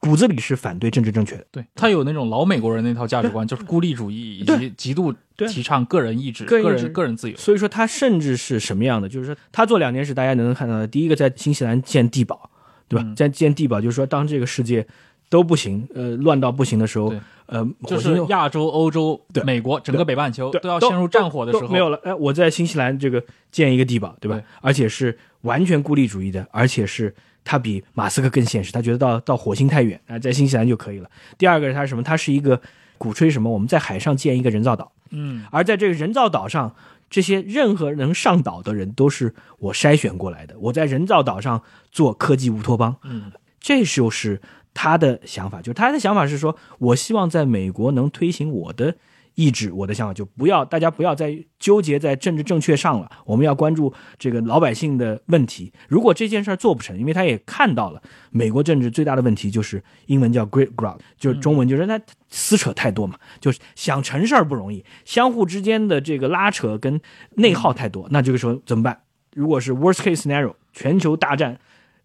骨子里是反对政治正确的。对他有那种老美国人那套价值观，就是孤立主义以及极度提倡个人意志、个人个人自由。所以说他甚至是什么样的？就是说他做两件事，大家能看到的，第一个在新西兰建地堡，对吧？嗯在建地堡，就是说当这个世界都不行，呃，乱到不行的时候，呃，就是亚洲、欧洲、对美国整个北半球都要陷入战火的时候，没有了。哎，我在新西兰这个建一个地堡，对吧？对而且是完全孤立主义的，而且是他比马斯克更现实，他觉得到到火星太远啊、在新西兰就可以了。第二个是他是什么？他是一个鼓吹什么？我们在海上建一个人造岛，嗯，而在这个人造岛上，这些任何能上岛的人都是我筛选过来的。我在人造岛上做科技乌托邦，嗯，这就是他的想法。就是他的想法是说，我希望在美国能推行我的意志，我的想法就不要大家不要再纠结在政治正确上了，我们要关注这个老百姓的问题。如果这件事儿做不成，因为他也看到了美国政治最大的问题就是英文叫 great growth，就是中文就是他撕扯太多嘛，就是想成事儿不容易，相互之间的这个拉扯跟内耗太多，那这个时候怎么办？如果是 worst case scenario，全球大战，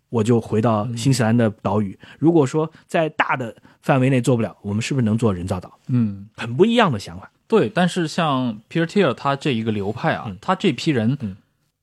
我就回到新西兰的岛屿。如果说在大的范围内做不了，我们是不是能做人造岛？嗯，很不一样的想法。对。但是像 Peter Thiel 他这一个流派啊，嗯他这批人，嗯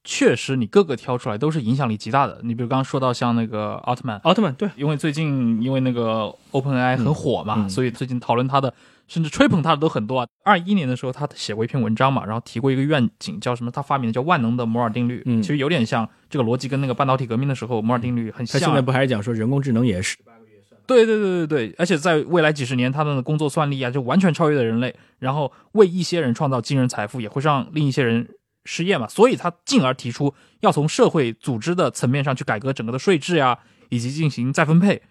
确实你各个挑出来都是影响力极大的。你比如刚刚说到像那个奥特曼，奥特曼对，因为最近因为那个 OpenAI 很火嘛，嗯嗯所以最近讨论他的，甚至吹捧他的都很多啊。二一年的时候，他写过一篇文章嘛，然后提过一个愿景，叫什么？他发明的叫万能的摩尔定律。嗯其实有点像这个逻辑，跟那个半导体革命的时候摩尔定律很像啊。他现在不还是讲说人工智能也是对对对对对，而且在未来几十年，他们的工作算力啊，就完全超越了人类，然后为一些人创造惊人财富，也会让另一些人失业嘛。所以他进而提出要从社会组织的层面上去改革整个的税制呀，以及进行再分配。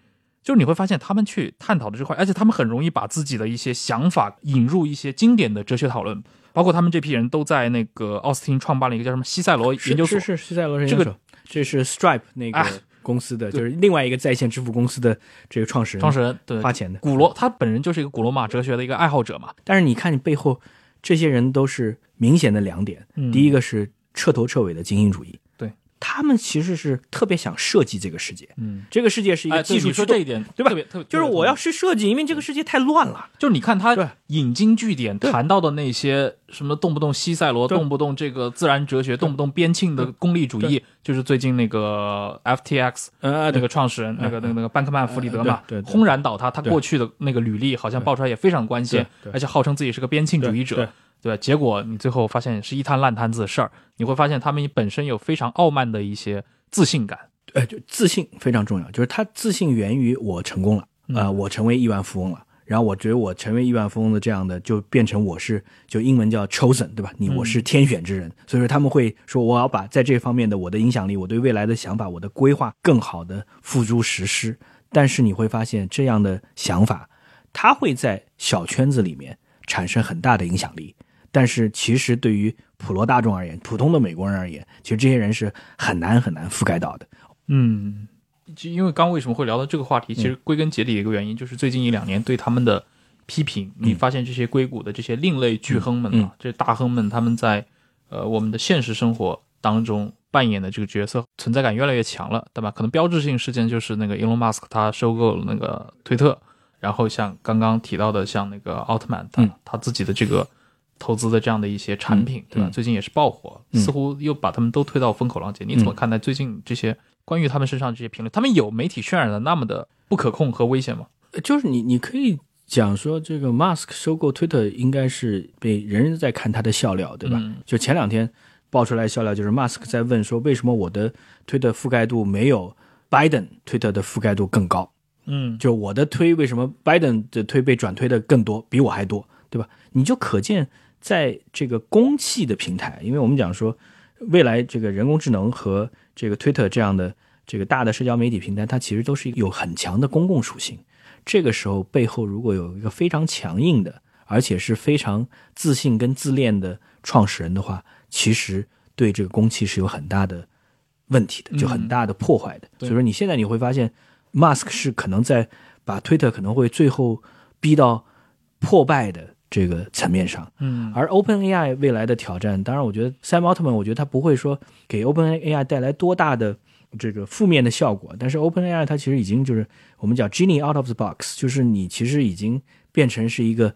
就是你会发现，他们去探讨的这块，而且他们很容易把自己的一些想法引入一些经典的哲学讨论，包括他们这批人都在那个奥斯汀创办了一个叫什么西塞罗研究所，是是西塞罗研这个究所，这是 Stripe 那个哎公司的，对就是另外一个在线支付公司的这个创始人创始人对花钱的。古罗，他本人就是一个古罗马哲学的一个爱好者嘛。但是你看，你背后这些人都是明显的两点。嗯第一个是彻头彻尾的精英主义，对他们其实是特别想设计这个世界。嗯，这个世界是一哎，个技术说这一点，对吧？特别特别就是我要特去设计，因为这个世界太乱了。就是你看他引经据典谈到的那些什么动不动西塞罗，动不动这个自然哲学，动不动边沁的功利主义，就是最近那个 FTX 呃，那个创始人，那个那个那个班克曼弗里德嘛，轰然倒塌。他过去的那个履历好像爆出来也非常关键对，而且号称自己是个边沁主义者对，吧？结果你最后发现是一摊烂摊子的事儿，你会发现他们本身有非常傲慢的一些自信感。呃，就自信非常重要，就是他自信源于我成功了，呃，我成为亿万富翁了。然后我觉得我成为亿万富翁的这样的，就变成我是就英文叫 chosen，对吧？你我是天选之人，所以说他们会说我要把在这方面的我的影响力、我对未来的想法、我的规划更好的付诸实施。但是你会发现这样的想法，它会在小圈子里面产生很大的影响力，但是其实对于普罗大众而言，普通的美国人而言，其实这些人是很难很难覆盖到的。嗯，就因为刚为什么会聊到这个话题，其实归根结底的一个原因就是最近一两年对他们的批评，你发现这些硅谷的这些另类巨亨们啊，这些大亨们，他们在呃我们的现实生活当中扮演的这个角色存在感越来越强了，对吧？可能标志性事件就是那个 Elon Musk 他收购了那个推特，然后像刚刚提到的像那个奥特曼，他自己的这个。投资的这样的一些产品，对吧？嗯最近也是爆火，嗯似乎又把他们都推到风口浪尖。你怎么看待最近这些关于他们身上这些评论？他们有媒体渲染的那么的不可控和危险吗？呃就是你，你可以讲说，这个 Musk 收购 Twitter 应该是被人人在看他的笑料，对吧？嗯就前两天爆出来笑料，就是 Musk 在问说，为什么我的 Twitter 覆盖度没有 Biden Twitter 的覆盖度更高？嗯，就我的推为什么 Biden 的推被转推的更多，比我还多，对吧？你就可见在这个公器的平台，因为我们讲说未来这个人工智能和这个 Twitter 这样的这个大的社交媒体平台，它其实都是有很强的公共属性。这个时候背后如果有一个非常强硬的，而且是非常自信跟自恋的创始人的话，其实对这个公器是有很大的问题的，就很大的破坏的。所以说你现在你会发现，Mask 是可能在把 Twitter 可能会最后逼到破败的这个层面上。嗯，而 OpenAI 未来的挑战，当然，我觉得 Sam Altman，我觉得他不会说给 OpenAI 带来多大的这个负面的效果。但是 OpenAI 它其实已经就是我们讲 Genie out of the box，就是你其实已经变成是一个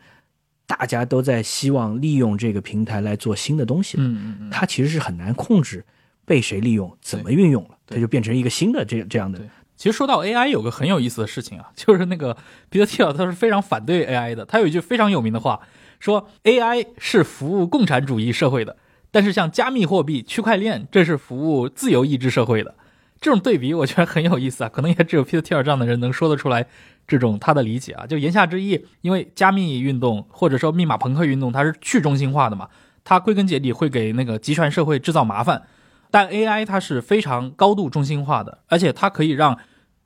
大家都在希望利用这个平台来做新的东西了。嗯嗯嗯，它其实是很难控制被谁利用、怎么运用了，它就变成一个新的这这样的对。其实说到 AI，有个很有意思的事情啊，就是那个彼得蒂尔他是非常反对 AI 的。他有一句非常有名的话，说 AI 是服务共产主义社会的，但是像加密货币、区块链，这是服务自由意志社会的。这种对比我觉得很有意思啊，可能也只有 Peter Thiel 这样的人能说得出来这种他的理解啊。就言下之意，因为加密运动或者说密码朋克运动，它是去中心化的嘛，它归根结底会给那个集权社会制造麻烦。但 AI 它是非常高度中心化的，而且它可以让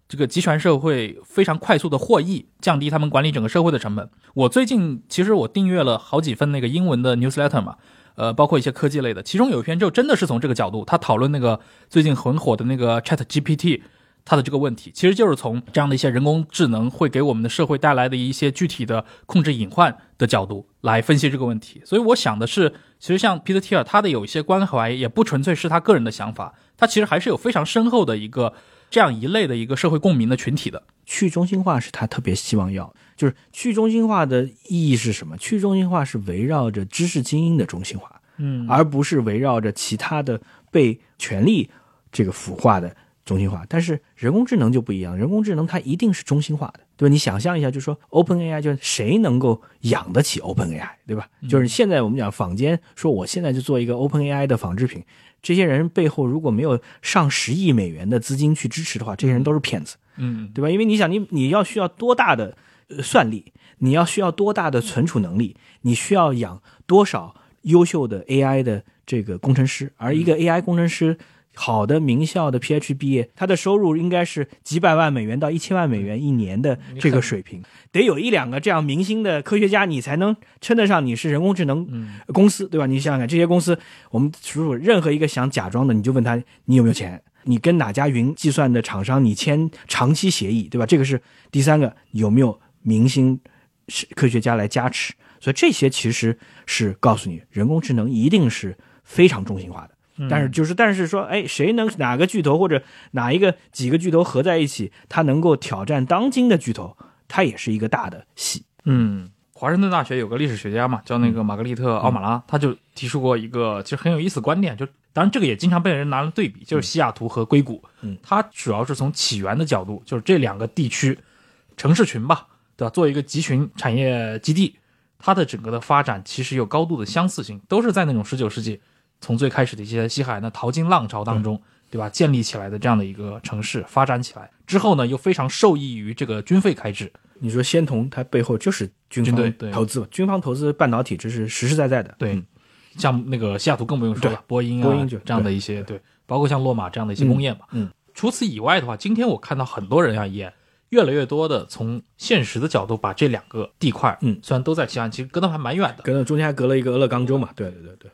这个集权社会非常快速的获益，降低他们管理整个社会的成本。我最近其实我订阅了好几份那个英文的 newsletter 嘛，呃，包括一些科技类的，其中有一篇就真的是从这个角度，他讨论那个最近很火的那个 Chat GPT。它的这个问题，其实就是从这样的一些人工智能会给我们的社会带来的一些具体的控制隐患的角度来分析这个问题。所以我想的是，其实像 Peter Thiel 他的有一些关怀，也不纯粹是他个人的想法，他其实还是有非常深厚的一个这样一类的一个社会共鸣的群体的。去中心化是他特别希望要，就是去中心化的意义是什么？去中心化是围绕着知识精英的中心化，嗯而不是围绕着其他的被权力这个腐化的中心化。但是人工智能就不一样，人工智能它一定是中心化的，对吧？你想象一下，就是说 OpenAI 就是谁能够养得起 OpenAI，对吧？就是现在我们讲坊间说，我现在就做一个 OpenAI 的纺织品，这些人背后如果没有上十亿美元的资金去支持的话，这些人都是骗子。嗯对吧？因为你想，你你要需要多大的呃算力，你要需要多大的存储能力，你需要养多少优秀的 AI 的这个工程师，而一个 AI 工程师。好的名校的 PhD 毕业，他的收入应该是几百万美元到一千万美元一年的这个水平，得有一两个这样明星的科学家，你才能称得上你是人工智能公司，对吧？你想想看，这些公司，我们数数任何一个想假装的，你就问他你有没有钱，你跟哪家云计算的厂商你签长期协议，对吧？这个是第三个，有没有明星是科学家来加持？所以这些其实是告诉你，人工智能一定是非常中心化的。但是就是，但是说，哎，谁能哪个巨头或者哪一个几个巨头合在一起，它能够挑战当今的巨头，它也是一个大的戏。嗯，华盛顿大学有个历史学家嘛，叫那个玛格丽特·奥马拉，他就提出过一个其实很有意思的观点，就当然这个也经常被人拿来对比，就是西雅图和硅谷。嗯，它主要是从起源的角度，就是这两个地区城市群吧，对吧？做一个集群产业基地，它的整个的发展其实有高度的相似性，都是在那种十九世纪。从最开始的一些西海岸的淘金浪潮当中，对吧？建立起来的这样的一个城市发展起来之后呢，又非常受益于这个军费开支。你说仙童，它背后就是军方投资，军方投资半导体，这是实实在在的。对，像那个西雅图更不用说对了，波音啊，波音就这样的一些对，包括像洛马这样的一些工业嘛。嗯嗯除此以外的话，今天我看到很多人啊，也越来越多的从现实的角度把这两个地块，嗯，虽然都在西岸，其实隔得还蛮远的，隔了中间还隔了一个俄勒冈州嘛。对对对对。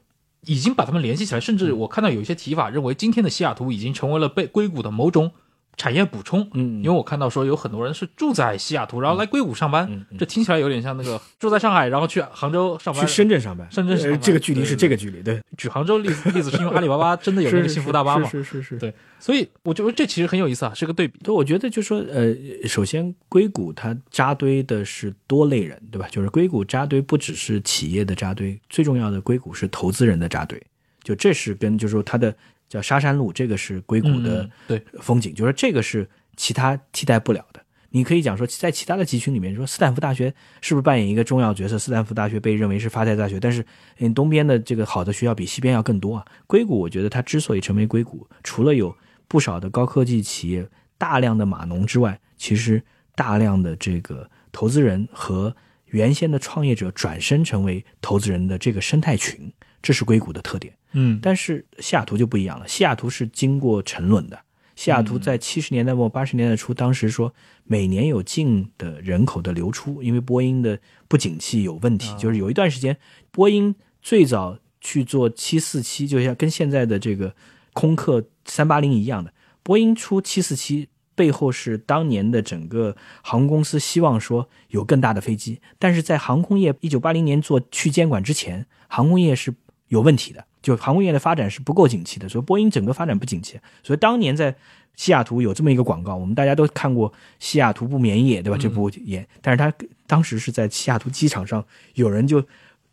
已经把它们联系起来，甚至我看到有一些提法认为，今天的西雅图已经成为了被硅谷的某种产业补充。嗯因为我看到说有很多人是住在西雅图，然后来硅谷上班，嗯嗯这听起来有点像那个住在上海，然后去杭州上班。去深圳上班，深圳上班呃这个距离是这个距离，对，举杭州例子例子是因为阿里巴巴真的有那个幸福大巴嘛？是是是是。对，所以我觉得这其实很有意思啊，是个对比。对，我觉得就说，呃，首先硅谷它扎堆的是多类人，对吧？就是硅谷扎堆不只是企业的扎堆，最重要的硅谷是投资人的扎堆。就这是跟就是说它的叫沙山路，这个是硅谷的嗯对风景，就是这个是其他替代不了的。你可以讲说，在其他的集群里面，说斯坦福大学是不是扮演一个重要角色？斯坦福大学被认为是发财大学，但是嗯，东边的这个好的学校比西边要更多啊。硅谷，我觉得它之所以成为硅谷，除了有不少的高科技企业、大量的码农之外，其实大量的这个投资人和原先的创业者转身成为投资人的这个生态群，这是硅谷的特点。嗯，但是西雅图就不一样了，西雅图是经过沉沦的。西雅图在七十年代末八十年代初，当时说每年有近的人口的流出，因为波音的不景气有问题，就是有一段时间，波音最早去做七四七，就像跟现在的这个空客三八零一样的，波音出七四七背后是当年的整个航空公司希望说有更大的飞机，但是在航空业一九八零年做去监管之前，航空业是有问题的。就航空业的发展是不够景气的，所以波音整个发展不景气。所以当年在西雅图有这么一个广告，我们大家都看过《西雅图不眠夜》，对吧？这部演，但是他当时是在西雅图机场上，有人就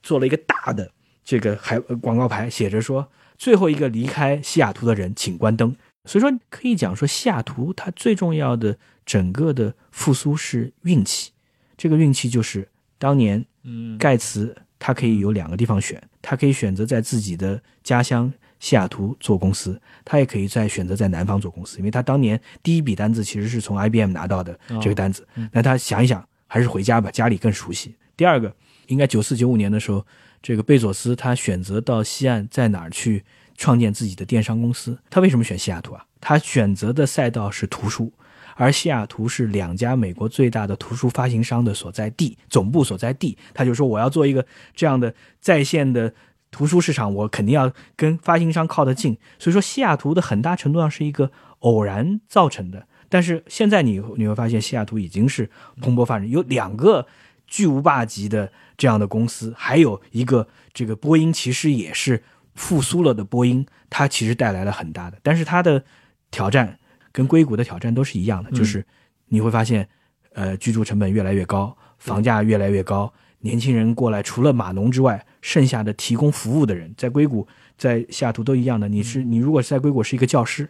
做了一个大的这个海广告牌，写着说：“最后一个离开西雅图的人，请关灯。”所以说可以讲说，西雅图它最重要的整个的复苏是运气，这个运气就是当年，嗯，盖茨他可以有两个地方选。他可以选择在自己的家乡西雅图做公司，他也可以再选择在南方做公司，因为他当年第一笔单子其实是从 IBM 拿到的这个单子。那他想一想，还是回家吧，家里更熟悉。第二个，应该九四九五年的时候，这个贝佐斯他选择到西岸，在哪儿去创建自己的电商公司？他为什么选西雅图啊？他选择的赛道是图书。而西雅图是两家美国最大的图书发行商的所在地，总部所在地。他就说：“我要做一个这样的在线的图书市场，我肯定要跟发行商靠得近。”所以说，西雅图的很大程度上是一个偶然造成的。但是现在你你会发现，西雅图已经是蓬勃发展，有两个巨无霸级的这样的公司，还有一个这个波音，其实也是复苏了的波音，它其实带来了很大的，但是它的挑战。跟硅谷的挑战都是一样的，就是你会发现，呃，居住成本越来越高，房价越来越高，年轻人过来除了码农之外，剩下的提供服务的人，在硅谷、在西雅图都一样的。你是你如果是在硅谷是一个教师，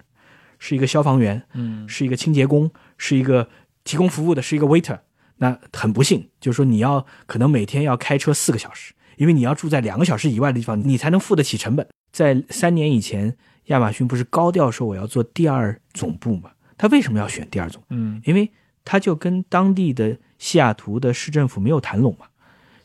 是一个消防员，嗯，是一个清洁工，是一个提供服务的，是一个 waiter，那很不幸，就是说你要可能每天要开车四个小时，因为你要住在两个小时以外的地方，你才能付得起成本。在三年以前。亚马逊不是高调说我要做第二总部吗？他为什么要选第二总？嗯，因为他就跟当地的西雅图的市政府没有谈拢嘛。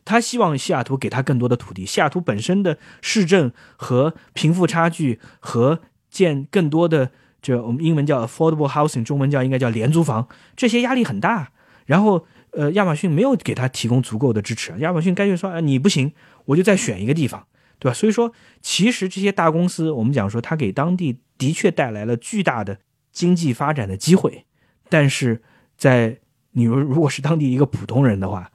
他希望西雅图给他更多的土地。西雅图本身的市政和贫富差距和建更多的这我们英文叫 affordable housing，中文叫应该叫廉租房，这些压力很大。然后呃，亚马逊没有给他提供足够的支持。亚马逊干脆说啊，你不行，我就再选一个地方。对吧？所以说，其实这些大公司，我们讲说，它给当地的确带来了巨大的经济发展的机会。但是，在你如如果是当地一个普通人的话，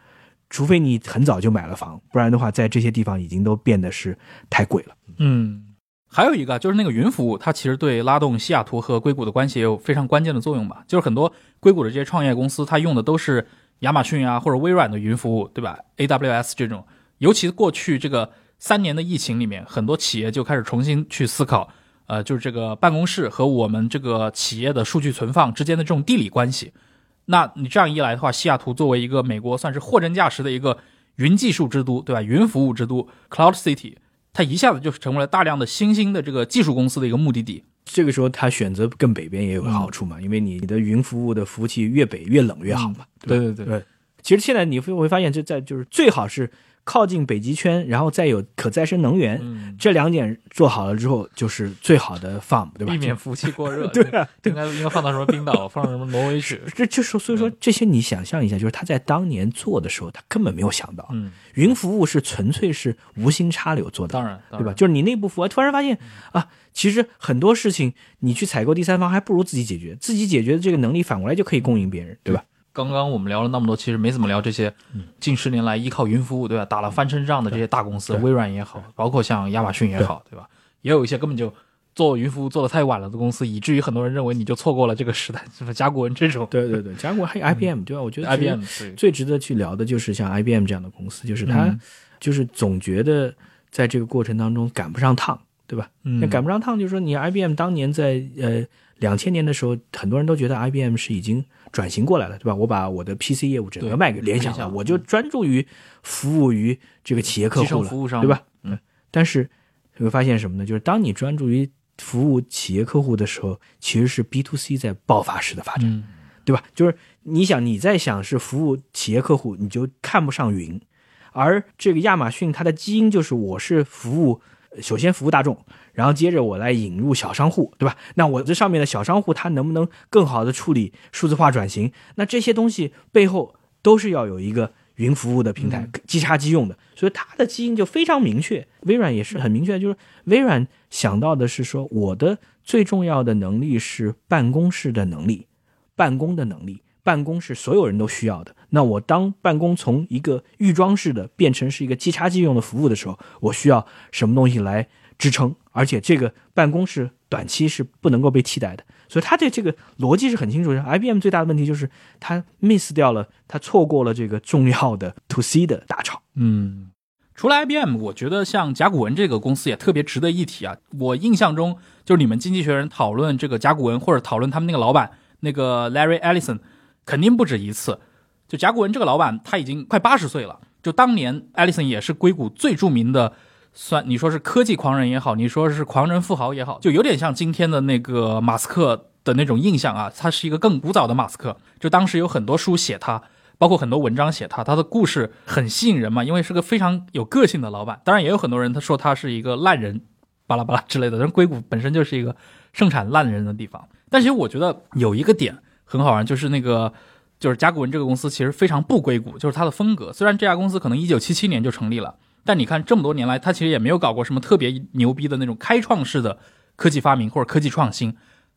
除非你很早就买了房，不然的话，在这些地方已经都变得是太贵了。嗯，还有一个就是那个云服务，它其实对拉动西雅图和硅谷的关系也有非常关键的作用吧。就是很多硅谷的这些创业公司，它用的都是亚马逊啊或者微软的云服务，对吧？AWS 这种，尤其过去这个。三年的疫情里面，很多企业就开始重新去思考，呃，就是这个办公室和我们这个企业的数据存放之间的这种地理关系。那你这样一来的话，西雅图作为一个美国算是货真价实的一个云技术之都，对吧？云服务之都 （Cloud City），它一下子就成为了大量的新兴的这个技术公司的一个目的地。这个时候，它选择更北边也有好处嘛，因为你你的云服务的服务器越北越冷越好嘛。对对对对。其实现在你会会发现，就在就是最好是。靠近北极圈，然后再有可再生能源，这两点做好了之后，就是最好的 farm，对吧？避免服务器过 热。对啊，应该应该放到什么冰岛，放到什么挪威去？这就是所以说这些，你想象一下，就是他在当年做的时候，他根本没有想到，嗯，云服务是纯粹是无心插柳做的，当然，对吧？就是你内部服务，突然发现啊，其实很多事情你去采购第三方，还不如自己解决，自己解决的这个能力反过来就可以供应别人，对吧？刚刚我们聊了那么多，其实没怎么聊这些近十年来依靠云服务，对吧？打了翻身仗的这些大公司，微软也好，包括像亚马逊也好，对吧？也有一些根本就做云服务做的太晚了的公司，以至于很多人认为你就错过了这个时代，什么甲骨文这种。对对对，甲骨文还有 IBM，对吧？我觉得 IBM 最值得去聊的就是像 IBM 这样的公司，就是它就是总觉得在这个过程当中赶不上趟，对吧？那赶不上趟，就是说你 IBM 当年在呃两千年的时候，很多人都觉得 IBM 是已经。转型过来了，对吧？我把我的 PC 业务整个卖给联想了，我就专注于服务于这个企业客户了，服务商，对吧？嗯。但是你会发现什么呢？就是当你专注于服务企业客户的时候，其实是 B to C 在爆发式的发展。对吧？就是你想你在想是服务企业客户，你就看不上云，而这个亚马逊它的基因就是我是服务，首先服务大众，然后接着我来引入小商户，对吧？那我这上面的小商户它能不能更好的处理数字化转型？那这些东西背后都是要有一个云服务的平台，即插即用的，所以它的基因就非常明确。微软也是很明确，就是微软想到的是说，我的最重要的能力是办公室的能力，办公的能力。办公是所有人都需要的。那我当办公从一个预装式的变成是一个即插即用的服务的时候，我需要什么东西来支撑？而且这个办公室短期是不能够被替代的。所以它的这个逻辑是很清楚的。IBM 最大的问题就是它 miss 掉了，它错过了这个重要的 To C 的大潮。嗯，除了 IBM，我觉得像甲骨文这个公司也特别值得一提啊。我印象中，就是你们经济学人讨论这个甲骨文，或者讨论他们那个老板那个 Larry Ellison。肯定不止一次，就甲骨文这个老板他已经快八十岁了。就当年 Ellison 也是硅谷最著名的，算你说是科技狂人也好，你说是狂人富豪也好，就有点像今天的那个马斯克的那种印象啊。他是一个更古早的马斯克，就当时有很多书写他，包括很多文章写他，他的故事很吸引人嘛，因为是个非常有个性的老板。当然也有很多人他说他是一个烂人，巴拉巴拉之类的。但硅谷本身就是一个盛产烂人的地方。但其实我觉得有一个点。很好玩，就是那个，就是甲骨文这个公司其实非常不硅谷，就是它的风格。虽然这家公司可能一九七七年就成立了，但你看这么多年来，它其实也没有搞过什么特别牛逼的那种开创式的科技发明或者科技创新。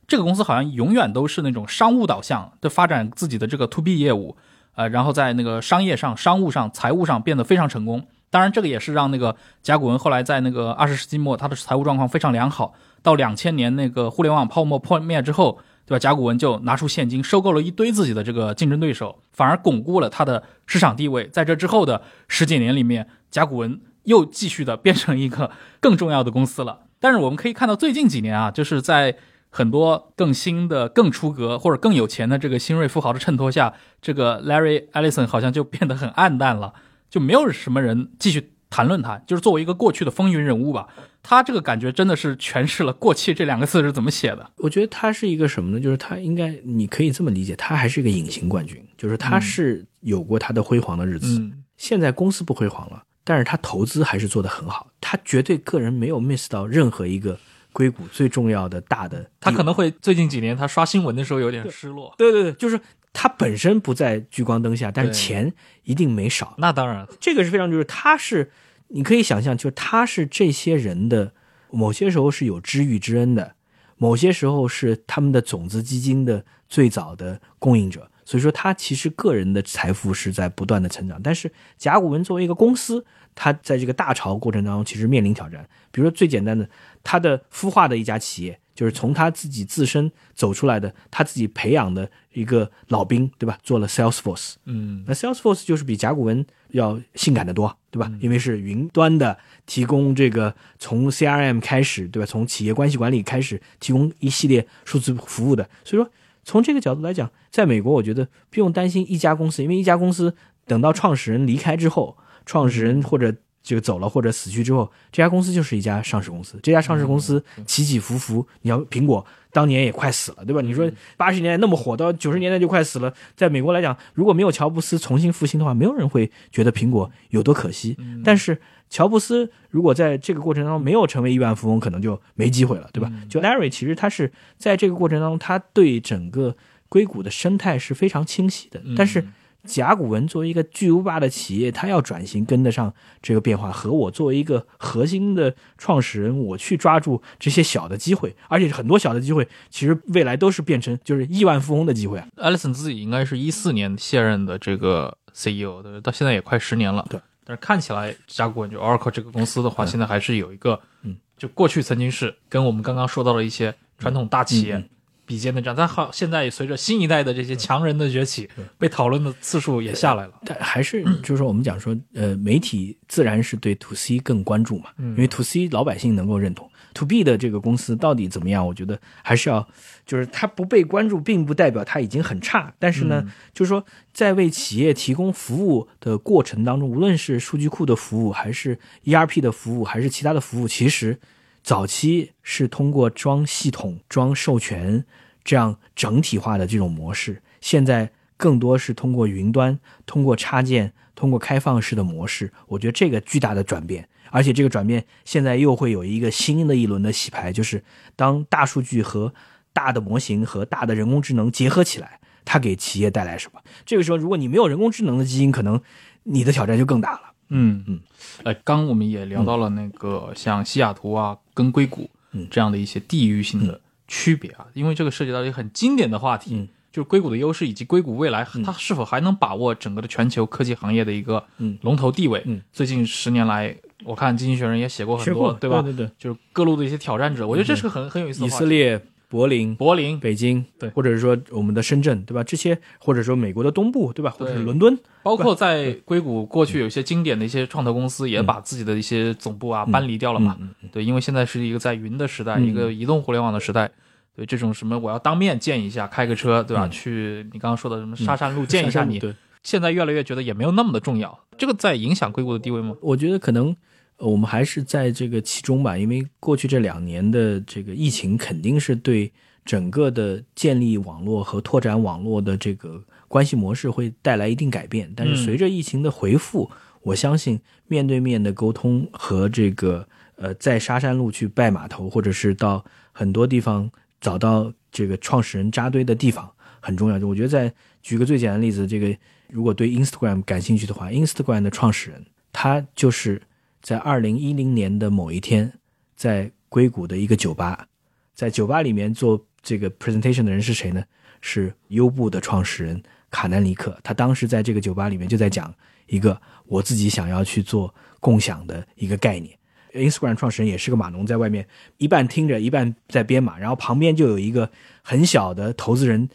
这个公司好像永远都是那种商务导向的发展自己的这个 to B 业务，呃，然后在那个商业上、商务上、财务上变得非常成功。当然，这个也是让那个甲骨文后来在那个二十世纪末，它的财务状况非常良好。到两千年那个互联网泡沫破灭之后。对吧？甲骨文就拿出现金收购了一堆自己的这个竞争对手，反而巩固了它的市场地位。在这之后的十几年里面，甲骨文又继续的变成一个更重要的公司了。但是我们可以看到，最近几年啊，就是在很多更新的、更出格或者更有钱的这个新锐富豪的衬托下，这个 Larry Ellison 好像就变得很暗淡了，就没有什么人继续谈论他，就是作为一个过去的风云人物吧。他这个感觉真的是诠释了“过气”这两个字是怎么写的。我觉得他是一个什么呢？就是他应该，你可以这么理解，他还是一个隐形冠军，就是他是有过他的辉煌的日子。现在公司不辉煌了，但是他投资还是做得很好。他绝对个人没有 miss 到任何一个硅谷最重要的大的。他可能会最近几年他刷新闻的时候有点失落。对对对，就是他本身不在聚光灯下，但是钱一定没少。那当然，这个是非常就是他是。你可以想象，就是他是这些人的某些时候是有知遇之恩的，某些时候是他们的种子基金的最早的供应者。所以说，他其实个人的财富是在不断的成长。但是，甲骨文作为一个公司，它在这个大潮过程当中，其实面临挑战。比如说最简单的，它的孵化的一家企业。就是从他自己自身走出来的，他自己培养的一个老兵，对吧？做了 Salesforce，嗯，那 Salesforce 就是比甲骨文要性感的多，对吧？因为是云端的，提供这个从 CRM 开始，对吧？从企业关系管理开始，提供一系列数字服务的。所以说，从这个角度来讲，在美国，我觉得不用担心一家公司，因为一家公司等到创始人离开之后，创始人或者。就走了或者死去之后，这家公司就是一家上市公司。这家上市公司起起伏伏，你要苹果当年也快死了，对吧？你说八十年代那么火，到九十年代就快死了。在美国来讲，如果没有乔布斯重新复兴的话，没有人会觉得苹果有多可惜。但是乔布斯如果在这个过程当中没有成为亿万富翁，可能就没机会了，对吧？就 Larry 其实他是在这个过程当中，他对整个硅谷的生态是非常清晰的，但是。甲骨文作为一个巨无霸的企业，它要转型跟得上这个变化，和我作为一个核心的创始人，我去抓住这些小的机会，而且很多小的机会，其实未来都是变成就是亿万富翁的机会啊。艾利森自己应该是一四年卸任的这个 CEO，对，到现在也快十年了。对，但是看起来甲骨文就 Oracle 这个公司的话，现在还是有一个，嗯，就过去曾经是跟我们刚刚说到的一些传统大企业。比肩的这样，但好，现在也随着新一代的这些强人的崛起，被讨论的次数也下来了。但还是就是说，我们讲说，呃，媒体自然是对 to C 更关注嘛，因为 to C 老百姓能够认同，to B 的这个公司到底怎么样？我觉得还是要，就是它不被关注，并不代表它已经很差。但是呢，就是说，在为企业提供服务的过程当中，无论是数据库的服务，还是 ERP 的服务，还是其他的服务，其实。早期是通过装系统、装授权这样整体化的这种模式，现在更多是通过云端、通过插件、通过开放式的模式。我觉得这个巨大的转变，而且这个转变现在又会有一个新的一轮的洗牌，就是当大数据和大的模型和大的人工智能结合起来，它给企业带来什么？这个时候，如果你没有人工智能的基因，可能你的挑战就更大了。嗯。嗯，呃，刚我们也聊到了那个像西雅图啊跟硅谷嗯。这样的一些地域性的区别啊，因为这个涉及到一个很经典的话题，嗯。就是硅谷的优势以及硅谷未来它是否还能把握整个的全球科技行业的一个嗯。龙头地位。嗯。最近十年来，我看《经济学人》也写过很多，对吧？对对对。就是各路的一些挑战者，我觉得这是个很很有意思的以话题。色列、柏林、柏林，北京，对或者是说我们的深圳，对吧？这些或者说美国的东部，对吧？或者是伦敦，包括在硅谷过去有一些经典的一些创投公司，也把自己的一些总部啊搬离掉了嘛。嗯嗯对，因为现在是一个在云的时代，嗯一个移动互联网的时代。对这种什么，我要当面见一下，开个车，对吧？嗯去你刚刚说的什么沙山路见一下你，对，现在越来越觉得也没有那么的重要。这个在影响硅谷的地位吗？我觉得可能呃我们还是在这个其中吧，因为过去这两年的这个疫情肯定是对整个的建立网络和拓展网络的这个关系模式会带来一定改变。但是随着疫情的回复，我相信面对面的沟通和这个呃在沙山路去拜码头，或者是到很多地方找到这个创始人扎堆的地方很重要。就我觉得在举个最简单的例子，这个如果对 Instagram 感兴趣的话，Instagram 的创始人他就是在二零一零年的某一天，在硅谷的一个酒吧，在酒吧里面做这个 presentation 的人是谁呢？是优步的创始人卡南尼克。他当时在这个酒吧里面就在讲一个我自己想要去做共享的一个概念。Instagram 创始人也是个码农，在外面一半听着，一半在编码，然后旁边就有一个很小的投资人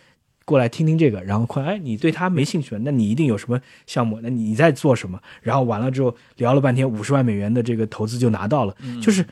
过来听听这个，然后快，哎，你对他没兴趣，那你一定有什么项目？那你在做什么？然后完了之后聊了半天，五十万美元的这个投资就拿到了，就是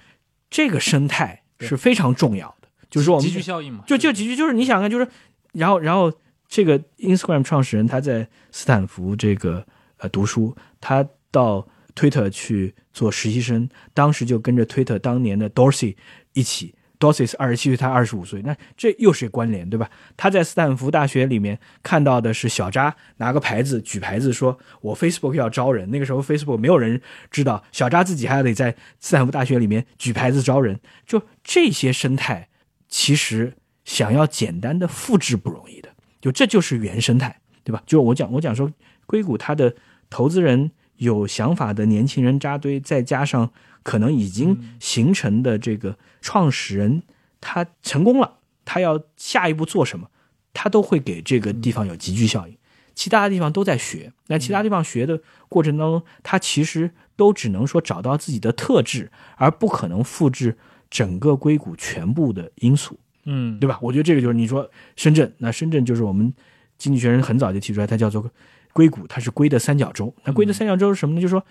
这个生态是非常重要的。就是说我们集聚效应嘛，就就几句，就是你想看，就是然后然后这个 Instagram 创始人他在斯坦福这个呃读书，他到 Twitter 去做实习生，当时就跟着 Twitter 当年的 Dorsey 一起。Dorsey 是二十七岁，他二十五岁，那这又是关联，对吧？他在斯坦福大学里面看到的是小扎拿个牌子举牌子说：“我 Facebook 要招人。”那个时候 Facebook 没有人知道，小扎自己还得在斯坦福大学里面举牌子招人。就这些生态，其实想要简单的复制不容易的，就这就是原生态，对吧？就我讲我讲说，硅谷它的投资人有想法的年轻人扎堆，再加上可能已经形成的这个创始人，他成功了，他要下一步做什么，他都会给这个地方有集聚效应。其他的地方都在学，那其他地方学的过程当中，他其实都只能说找到自己的特质，而不可能复制整个硅谷全部的因素。嗯，对吧？我觉得这个就是你说深圳，那深圳就是我们经济学人很早就提出来，它叫做硅谷，它是硅的三角洲。那硅的三角洲是什么呢？就是说，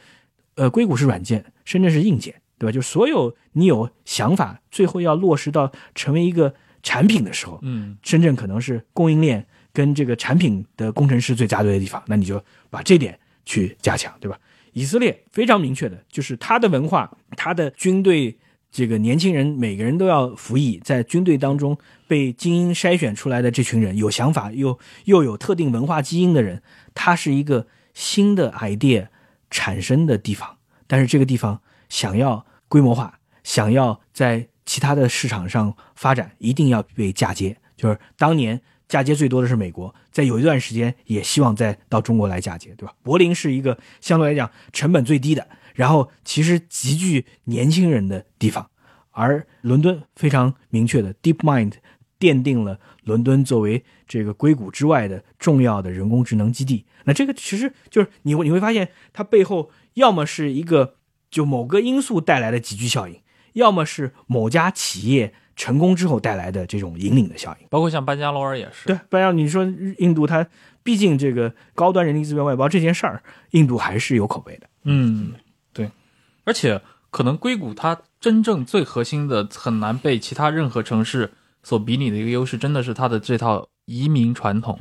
呃，硅谷是软件，深圳是硬件，对吧？就所有你有想法，最后要落实到成为一个产品的时候，嗯，深圳可能是供应链跟这个产品的工程师最扎堆的地方，那你就把这点去加强，对吧？以色列非常明确的就是它的文化，它的军队，这个年轻人每个人都要服役，在军队当中被精英筛选出来的这群人，有想法又又有特定文化基因的人，它是一个新的 idea 产生的地方，但是这个地方想要规模化，想要在其他的市场上发展，一定要被嫁接。就是当年嫁接最多的是美国，在有一段时间也希望再到中国来嫁接，对吧？柏林是一个相对来讲成本最低的，然后其实极具年轻人的地方，而伦敦非常明确的 DeepMind 奠定了伦敦作为这个硅谷之外的重要的人工智能基地。那这个其实就是你会你会发现，它背后要么是一个就某个因素带来的集聚效应，要么是某家企业成功之后带来的这种引领的效应。包括像班加罗尔也是，对，不然你说印度它毕竟这个高端人力资源外包这件事儿，印度还是有口碑的。嗯，对，而且可能硅谷它真正最核心的、很难被其他任何城市所比拟的一个优势，真的是它的这套移民传统，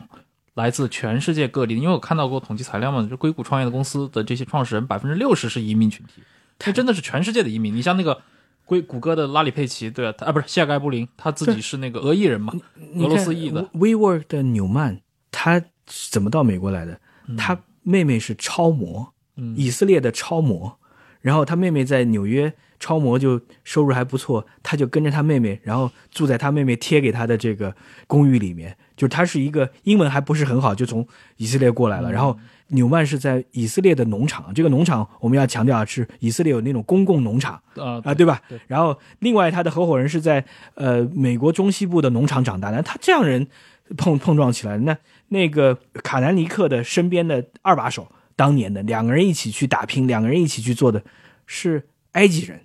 来自全世界各地。因为我看到过统计材料嘛，就硅谷创业的公司的这些创始人，百分之六十是移民群体，这真的是全世界的移民。你像那个。硅谷歌的拉里佩奇，对啊，他啊不是谢尔盖布林，他自己是那个俄裔人嘛，俄罗斯裔的。WeWork 的纽曼，他怎么到美国来的？他妹妹是超模，嗯以色列的超模，然后他妹妹在纽约超模就收入还不错，他就跟着他妹妹，然后住在他妹妹贴给他的这个公寓里面。就是他是一个英文还不是很好，就从以色列过来了。然后纽曼是在以色列的农场，这个农场我们要强调是以色列有那种公共农场啊啊，对吧？然后另外他的合伙人是在呃美国中西部的农场长大的，他这样人碰碰撞起来，那那个卡南尼克的身边的二把手，当年的两个人一起去打拼，两个人一起去做的是埃及人。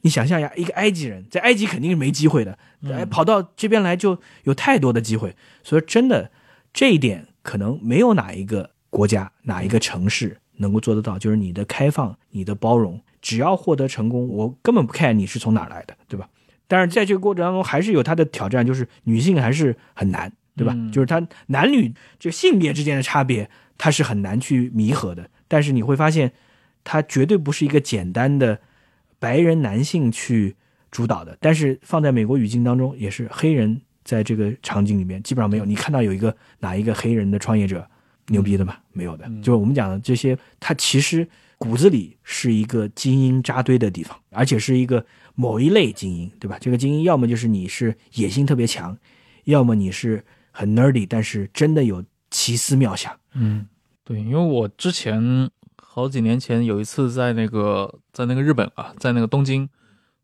你想象一下，一个埃及人在埃及肯定是没机会的，哎，跑到这边来就有太多的机会，所以真的这一点可能没有哪一个国家、哪一个城市能够做得到，就是你的开放、你的包容，只要获得成功，我根本不看你是从哪来的，对吧？但是在这个过程当中，还是有它的挑战，就是女性还是很难，对吧？嗯就是他男女这个性别之间的差别，他是很难去弥合的。但是你会发现，它绝对不是一个简单的白人男性去主导的，但是放在美国语境当中，也是黑人在这个场景里面基本上没有。你看到有一个哪一个黑人的创业者牛逼的吗？没有的。就是我们讲的这些，他其实骨子里是一个精英扎堆的地方，而且是一个某一类精英，对吧？这个精英要么就是你是野心特别强，要么你是很 nerdy，但是真的有奇思妙想。嗯，对，因为我之前好几年前有一次在那个在那个日本啊，在那个东京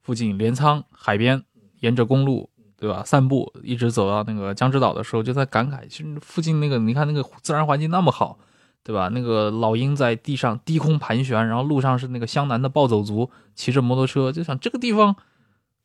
附近镰仓海边，沿着公路对吧散步，一直走到那个江之岛的时候，就在感慨，其实附近那个你看那个自然环境那么好，对吧？那个老鹰在地上低空盘旋，然后路上是那个湘南的暴走族骑着摩托车，就想这个地方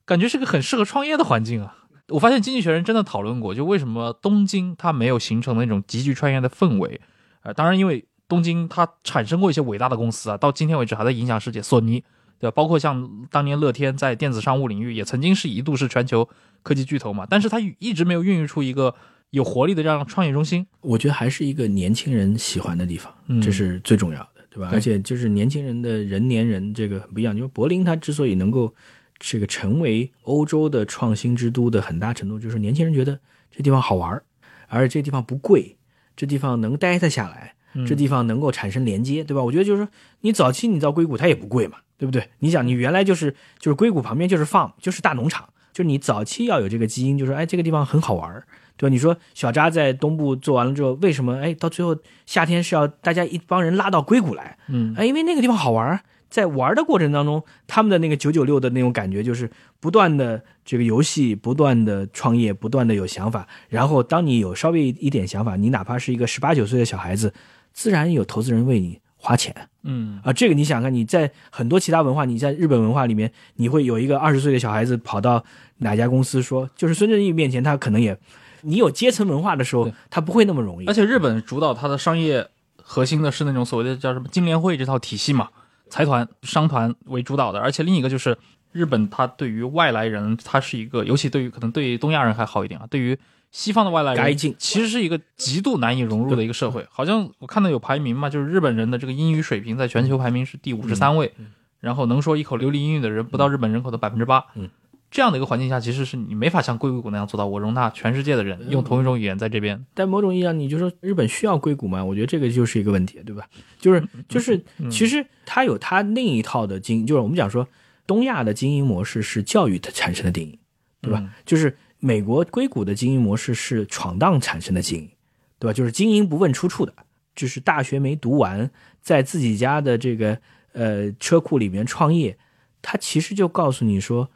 感觉是个很适合创业的环境啊。我发现《经济学人》真的讨论过，就为什么东京它没有形成那种极具创业的氛围。呃，当然，因为东京它产生过一些伟大的公司啊，到今天为止还在影响世界，索尼，对吧？包括像当年乐天在电子商务领域也曾经是一度是全球科技巨头嘛，但是它一直没有孕育出一个有活力的这样创业中心。我觉得还是一个年轻人喜欢的地方，嗯这是最重要的，对吧？而且就是年轻人的人年人这个很不一样，因为柏林它之所以能够这个成为欧洲的创新之都的很大程度，就是年轻人觉得这地方好玩儿，而且这地方不贵，这地方能待得下来，这地方能够产生连接，对吧？我觉得就是说，你早期你到硅谷它也不贵嘛，对不对？你想你原来就是就是硅谷旁边就是 farm，就是大农场，就是你早期要有这个基因，就是哎这个地方很好玩儿，对吧？你说小扎在东部做完了之后，为什么哎到最后夏天是要大家一帮人拉到硅谷来？嗯哎，因为那个地方好玩儿，在玩的过程当中，他们的那个九九六的那种感觉，就是不断的这个游戏，不断的创业，不断的有想法。然后当你有稍微一点想法，你哪怕是一个十八九岁的小孩子，自然有投资人为你花钱嗯啊。这个你想看，你在很多其他文化，你在日本文化里面，你会有一个二十岁的小孩子跑到哪家公司说，就是孙正义面前，他可能也，你有阶层文化的时候，他不会那么容易而。且日本主导它的商业核心的是那种所谓的叫什么金联会这套体系嘛，财团、商团为主导的。而且另一个就是日本，它对于外来人，它是一个，尤其对于可能对于东亚人还好一点啊，对于西方的外来人，其实是一个极度难以融入的一个社会。好像我看到有排名嘛，就是日本人的这个英语水平在全球排名是第五十三位，然后能说一口流利英语的人不到日本人口的百分之八。嗯这样的一个环境下，其实是你没法像硅谷那样做到，我容纳全世界的人用同一种语言在这边。但某种意义上，你就说日本需要硅谷吗？我觉得这个就是一个问题，对吧？就是就是，其实它有它另一套的经，就是我们讲说东亚的经营模式是教育产生的定义，对吧？嗯就是美国硅谷的经营模式是闯荡产生的经营，对吧？就是经营不问出处的，就是大学没读完，在自己家的这个呃车库里面创业，他其实就告诉你说，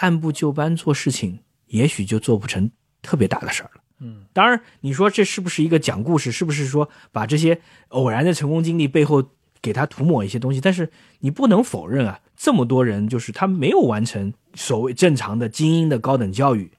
按部就班做事情，也许就做不成特别大的事儿了。嗯，当然，你说这是不是一个讲故事？是不是说把这些偶然的成功经历背后给他涂抹一些东西？但是你不能否认啊，这么多人就是他没有完成所谓正常的精英的高等教育，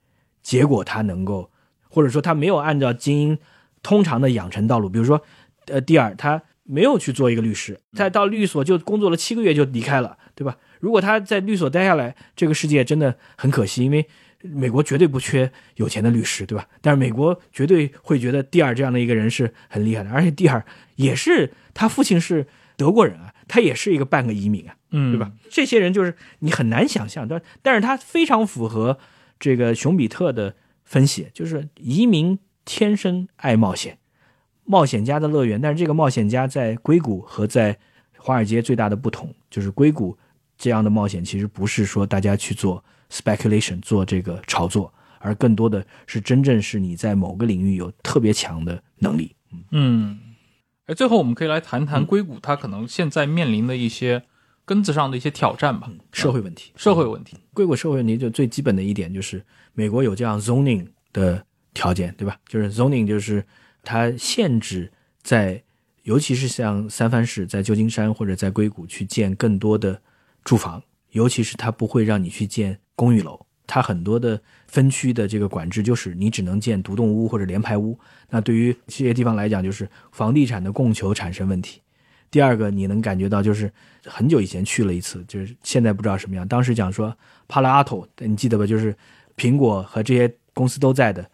结果他能够，或者说他没有按照精英通常的养成道路，比如说，呃，第二他没有去做一个律师，再到律所就工作了七个月就离开了，对吧？如果他在律所待下来，这个世界真的很可惜，因为美国绝对不缺有钱的律师，对吧？但是美国绝对会觉得蒂尔这样的一个人是很厉害的，而且蒂尔也是他父亲是德国人啊，他也是一个半个移民啊，嗯，对吧？？这些人就是你很难想象，但但是他非常符合这个熊彼特的分析，就是移民天生爱冒险，冒险家的乐园，但是这个冒险家在硅谷和在华尔街最大的不同就是硅谷这样的冒险其实不是说大家去做 speculation 做这个炒作，而更多的是真正是你在某个领域有特别强的能力。嗯，哎，最后我们可以来谈谈硅谷它可能现在面临的一些根子上的一些挑战吧，社会问题，社会问题。硅谷社会问题就最基本的一点就是美国有这样 zoning 的条件，对吧？就是 zoning 就是它限制在，尤其是像三藩市、在旧金山或者在硅谷去建更多的住房，尤其是它不会让你去建公寓楼。它很多的分区的这个管制就是你只能建独栋屋或者联排屋。那对于这些地方来讲，就是房地产的供求产生问题。第二个，你能感觉到就是很久以前去了一次，就是现在不知道什么样。当时讲说帕拉阿托，你记得吧？就是苹果和这些公司都在的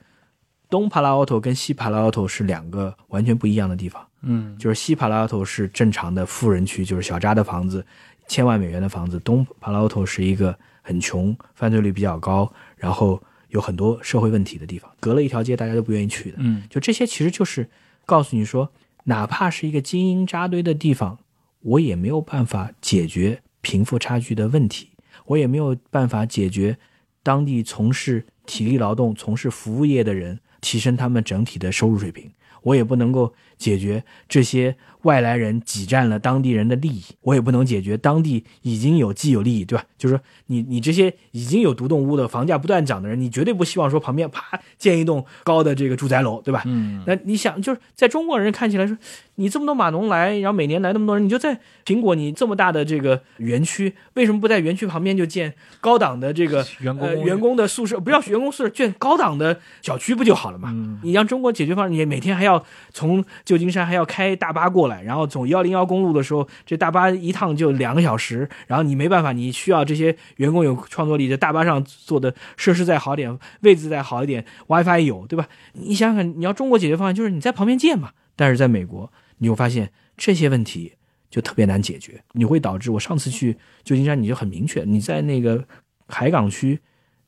东帕拉奥托跟西帕拉奥托是两个完全不一样的地方。嗯，就是西帕拉奥托是正常的富人区，就是小扎的房子，千万美元的房子；东帕拉奥托是一个很穷、犯罪率比较高，然后有很多社会问题的地方。隔了一条街，大家都不愿意去的。嗯，就这些，其实就是告诉你说，哪怕是一个精英扎堆的地方，我也没有办法解决贫富差距的问题，我也没有办法解决当地从事体力劳动、从事服务业的人提升他们整体的收入水平，我也不能够解决这些外来人挤占了当地人的利益，我也不能解决当地已经有既有利益，对吧？就是说你你这些已经有独栋屋的房价不断涨的人，你绝对不希望说旁边啪建一栋高的这个住宅楼，对吧？嗯，那你想，就是在中国人看起来说，你这么多码农来，然后每年来那么多人，你就在苹果你这么大的这个园区，为什么不在园区旁边就建高档的这个呃、员工员工的宿舍？不要员工宿舍，建高档的小区不就好了嘛？嗯你让中国解决方案，你每天还要从旧金山还要开大巴过来，然后走幺零幺公路的时候，这大巴一趟就两个小时，然后你没办法，你需要这些员工有创作力，这大巴上做的设施再好点，位置再好一点，WiFi 有，对吧？你想想，你要中国解决方案就是你在旁边建嘛，但是在美国，你会发现这些问题就特别难解决，你会导致我上次去旧金山，你就很明确，你在那个海港区。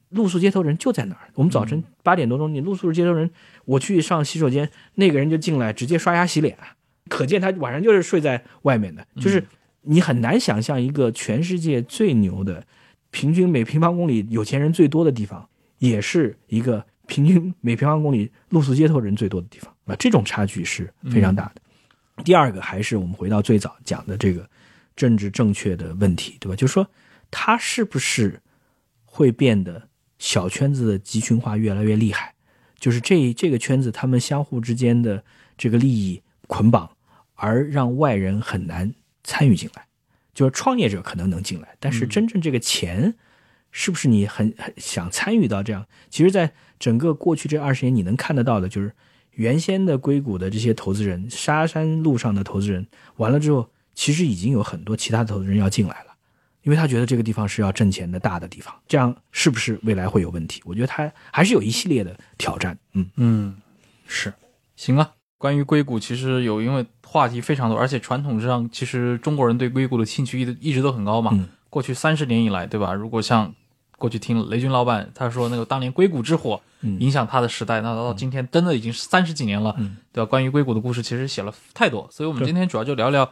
露宿街头人就在那儿。我们早晨八点多钟，你露宿街头人，我去上洗手间，那个人就进来直接刷牙洗脸，可见他晚上就是睡在外面的。就是你很难想象一个全世界最牛的，平均每平方公里有钱人最多的地方，也是一个平均每平方公里露宿街头人最多的地方啊，这种差距是非常大的。第二个还是我们回到最早讲的这个政治正确的问题，对吧？就是说，他是不是会变得小圈子的集群化越来越厉害？就是这这个圈子他们相互之间的这个利益捆绑，而让外人很难参与进来。就是创业者可能能进来，但是真正这个钱，是不是你很很想参与到这样？其实，在整个过去这二十年，你能看得到的，就是原先的硅谷的这些投资人，沙山路上的投资人，完了之后，其实已经有很多其他投资人要进来了，因为他觉得这个地方是要挣钱的大的地方，这样是不是未来会有问题？我觉得他还是有一系列的挑战。嗯嗯，是，行啊。关于硅谷，其实有因为话题非常多，而且传统上其实中国人对硅谷的兴趣一直一直都很高嘛。嗯过去三十年以来，对吧？如果像过去听雷军老板他说那个当年硅谷之火嗯影响他的时代，那到今天真的已经是三十几年了，嗯对吧？关于硅谷的故事其实写了太多，所以我们今天主要就聊聊，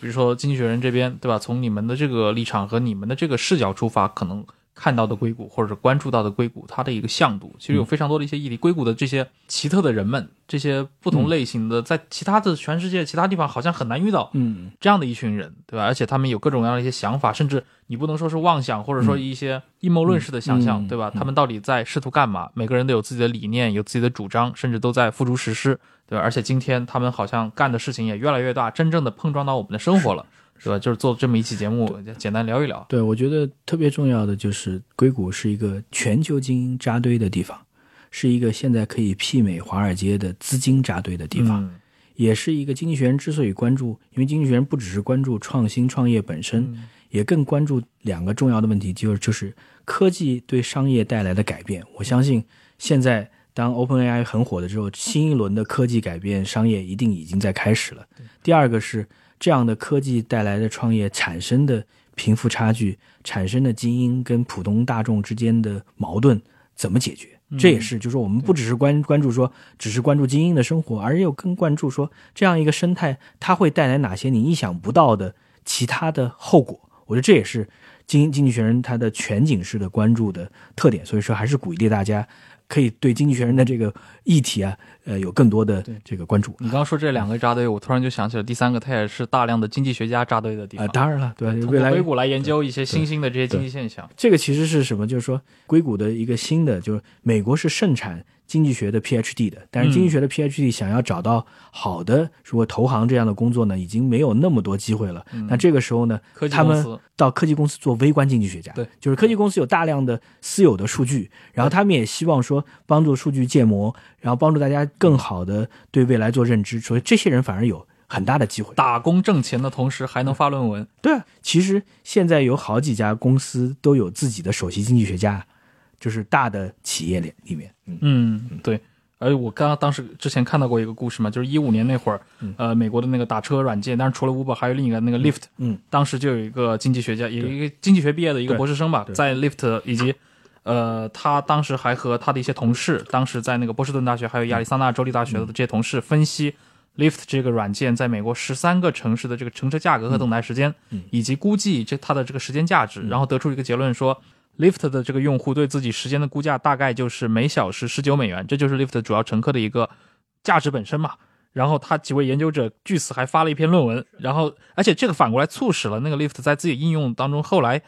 比如说《经济学人》这边，对吧？从你们的这个立场和你们的这个视角出发，可能看到的硅谷或者是关注到的硅谷它的一个向度，其实有非常多的一些议题。硅谷的这些奇特的人们，这些不同类型的，在其他的全世界其他地方好像很难遇到嗯这样的一群人，对吧？而且他们有各种各样的一些想法，甚至你不能说是妄想，或者说一些阴谋论式的想象，嗯对吧？嗯他们到底在试图干嘛？每个人都有自己的理念，有自己的主张，甚至都在付诸实施，对吧？而且今天他们好像干的事情也越来越大，真正的碰撞到我们的生活了，对吧？就是做这么一期节目，简单聊一聊。对，我觉得特别重要的就是硅谷是一个全球精英扎堆的地方，是一个现在可以媲美华尔街的资金扎堆的地方，嗯也是一个经济学人之所以关注，因为经济学人不只是关注创新创业本身，嗯也更关注两个重要的问题，就是就是科技对商业带来的改变。我相信现在当 OpenAI 很火的时候，新一轮的科技改变商业一定已经在开始了。第二个是这样的科技带来的创业产生的贫富差距、产生的精英跟普通大众之间的矛盾怎么解决？这也是，就是说我们不只是关关注说，只是关注精英的生活，而又更关注说这样一个生态，它会带来哪些你意想不到的其他的后果。我觉得这也是经经济学人它的全景式的关注的特点。所以说，还是鼓励大家可以对经济学人的这个议题啊，呃，有更多的这个关注。你刚刚说这两个扎堆，我突然就想起了第三个，它也是大量的经济学家扎堆的地方。啊，当然了，对，通未来硅谷来研究一些新兴的这些经济现象。这个其实是什么？就是说，硅谷的一个新的，就是美国是盛产经济学的 PhD 的，但是经济学的 PhD 想要找到好的，如果投行这样的工作呢，已经没有那么多机会了。那这个时候呢，科技到科技公司做微观经济学家，对，就是科技公司有大量的私有的数据，然后他们也希望说帮助数据建模，然后帮助大家更好的对未来做认知，所以这些人反而有很大的机会。打工挣钱的同时还能发论文，对啊，其实现在有好几家公司都有自己的首席经济学家，就是大的企业里里面，嗯。嗯，对。而我刚刚当时之前看到过一个故事嘛，就是一五年那会儿，呃，美国的那个打车软件，但是除了 Uber 还有另一个那个 Lyft，嗯，当时就有一个经济学家，有一个经济学毕业的一个博士生吧，在 Lyft 以及。呃，他当时还和他的一些同事，当时在那个波士顿大学还有亚利桑那州立大学的这些同事分析，Lift 这个软件在美国十三个城市的这个乘车价格和等待时间，嗯以及估计这它的这个时间价值，然后得出一个结论说，Lift 的这个用户对自己时间的估价大概就是每小时十九美元，这就是 Lift 主要乘客的一个价值本身嘛。然后他几位研究者据此还发了一篇论文，然后而且这个反过来促使了那个 Lift 在自己应用当中后来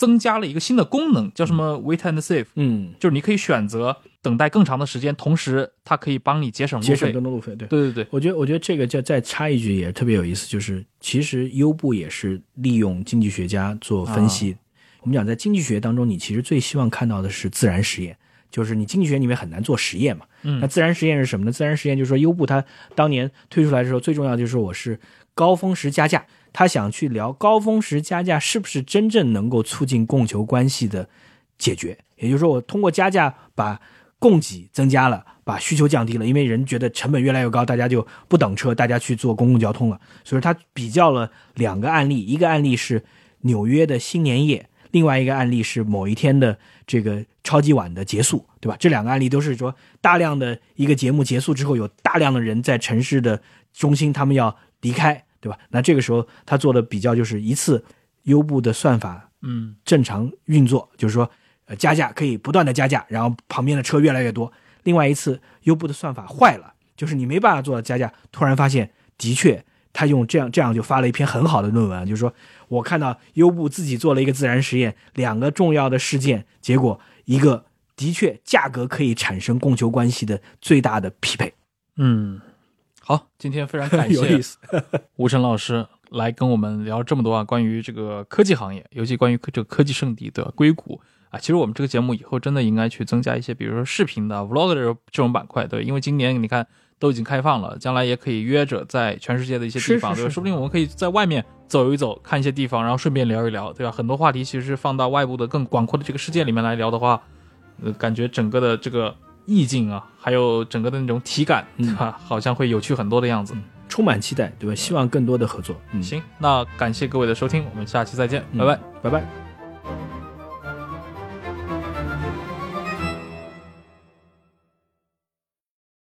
增加了一个新的功能，叫什么 Wait and Save，嗯，就是你可以选择等待更长的时间，同时它可以帮你节省路节省。更多路费，对。对对对，我觉得，我觉得这个叫再插一句也特别有意思，就是其实优步也是利用经济学家做分析。我们讲在经济学当中，你其实最希望看到的是自然实验，就是你经济学里面很难做实验嘛。嗯那自然实验是什么呢？自然实验就是说，优步它当年推出来的时候，最重要就是说我是高峰时加价，他想去聊高峰时加价是不是真正能够促进供求关系的解决。也就是说，我通过加价把供给增加了，把需求降低了，因为人觉得成本越来越高，大家就不等车，大家去坐公共交通了。所以他比较了两个案例，一个案例是纽约的新年夜，另外一个案例是某一天的这个超级碗的结束，对吧？这两个案例都是说大量的一个节目结束之后，有大量的人在城市的中心，他们要离开，对吧？那这个时候他做的比较就是一次优步的算法嗯正常运作，就是说，呃，加价可以不断的加价，然后旁边的车越来越多。另外一次，优步的算法坏了，就是你没办法做到加价，突然发现的确，他用这样这样就发了一篇很好的论文，就是说我看到优步自己做了一个自然实验，两个重要的事件，结果一个的确价格可以产生供求关系的最大的匹配，嗯，好，今天非常感谢 思。吴晨老师来跟我们聊这么多啊，关于这个科技行业，尤其关于这个科技圣地的硅谷啊。其实我们这个节目以后真的应该去增加一些，比如说视频的 vlog 的这种这种板块，对，因为今年你看都已经开放了，将来也可以约着在全世界的一些地方，对说不定我们可以在外面走一走，看一些地方，然后顺便聊一聊，对吧？很多话题其实放到外部的更广阔的这个世界里面来聊的话，呃，感觉整个的这个意境啊，还有整个的那种体感，嗯对吧？好像会有趣很多的样子。充满期待，对吧？希望更多的合作。嗯，行，那感谢各位的收听，我们下期再见，嗯拜拜。拜拜。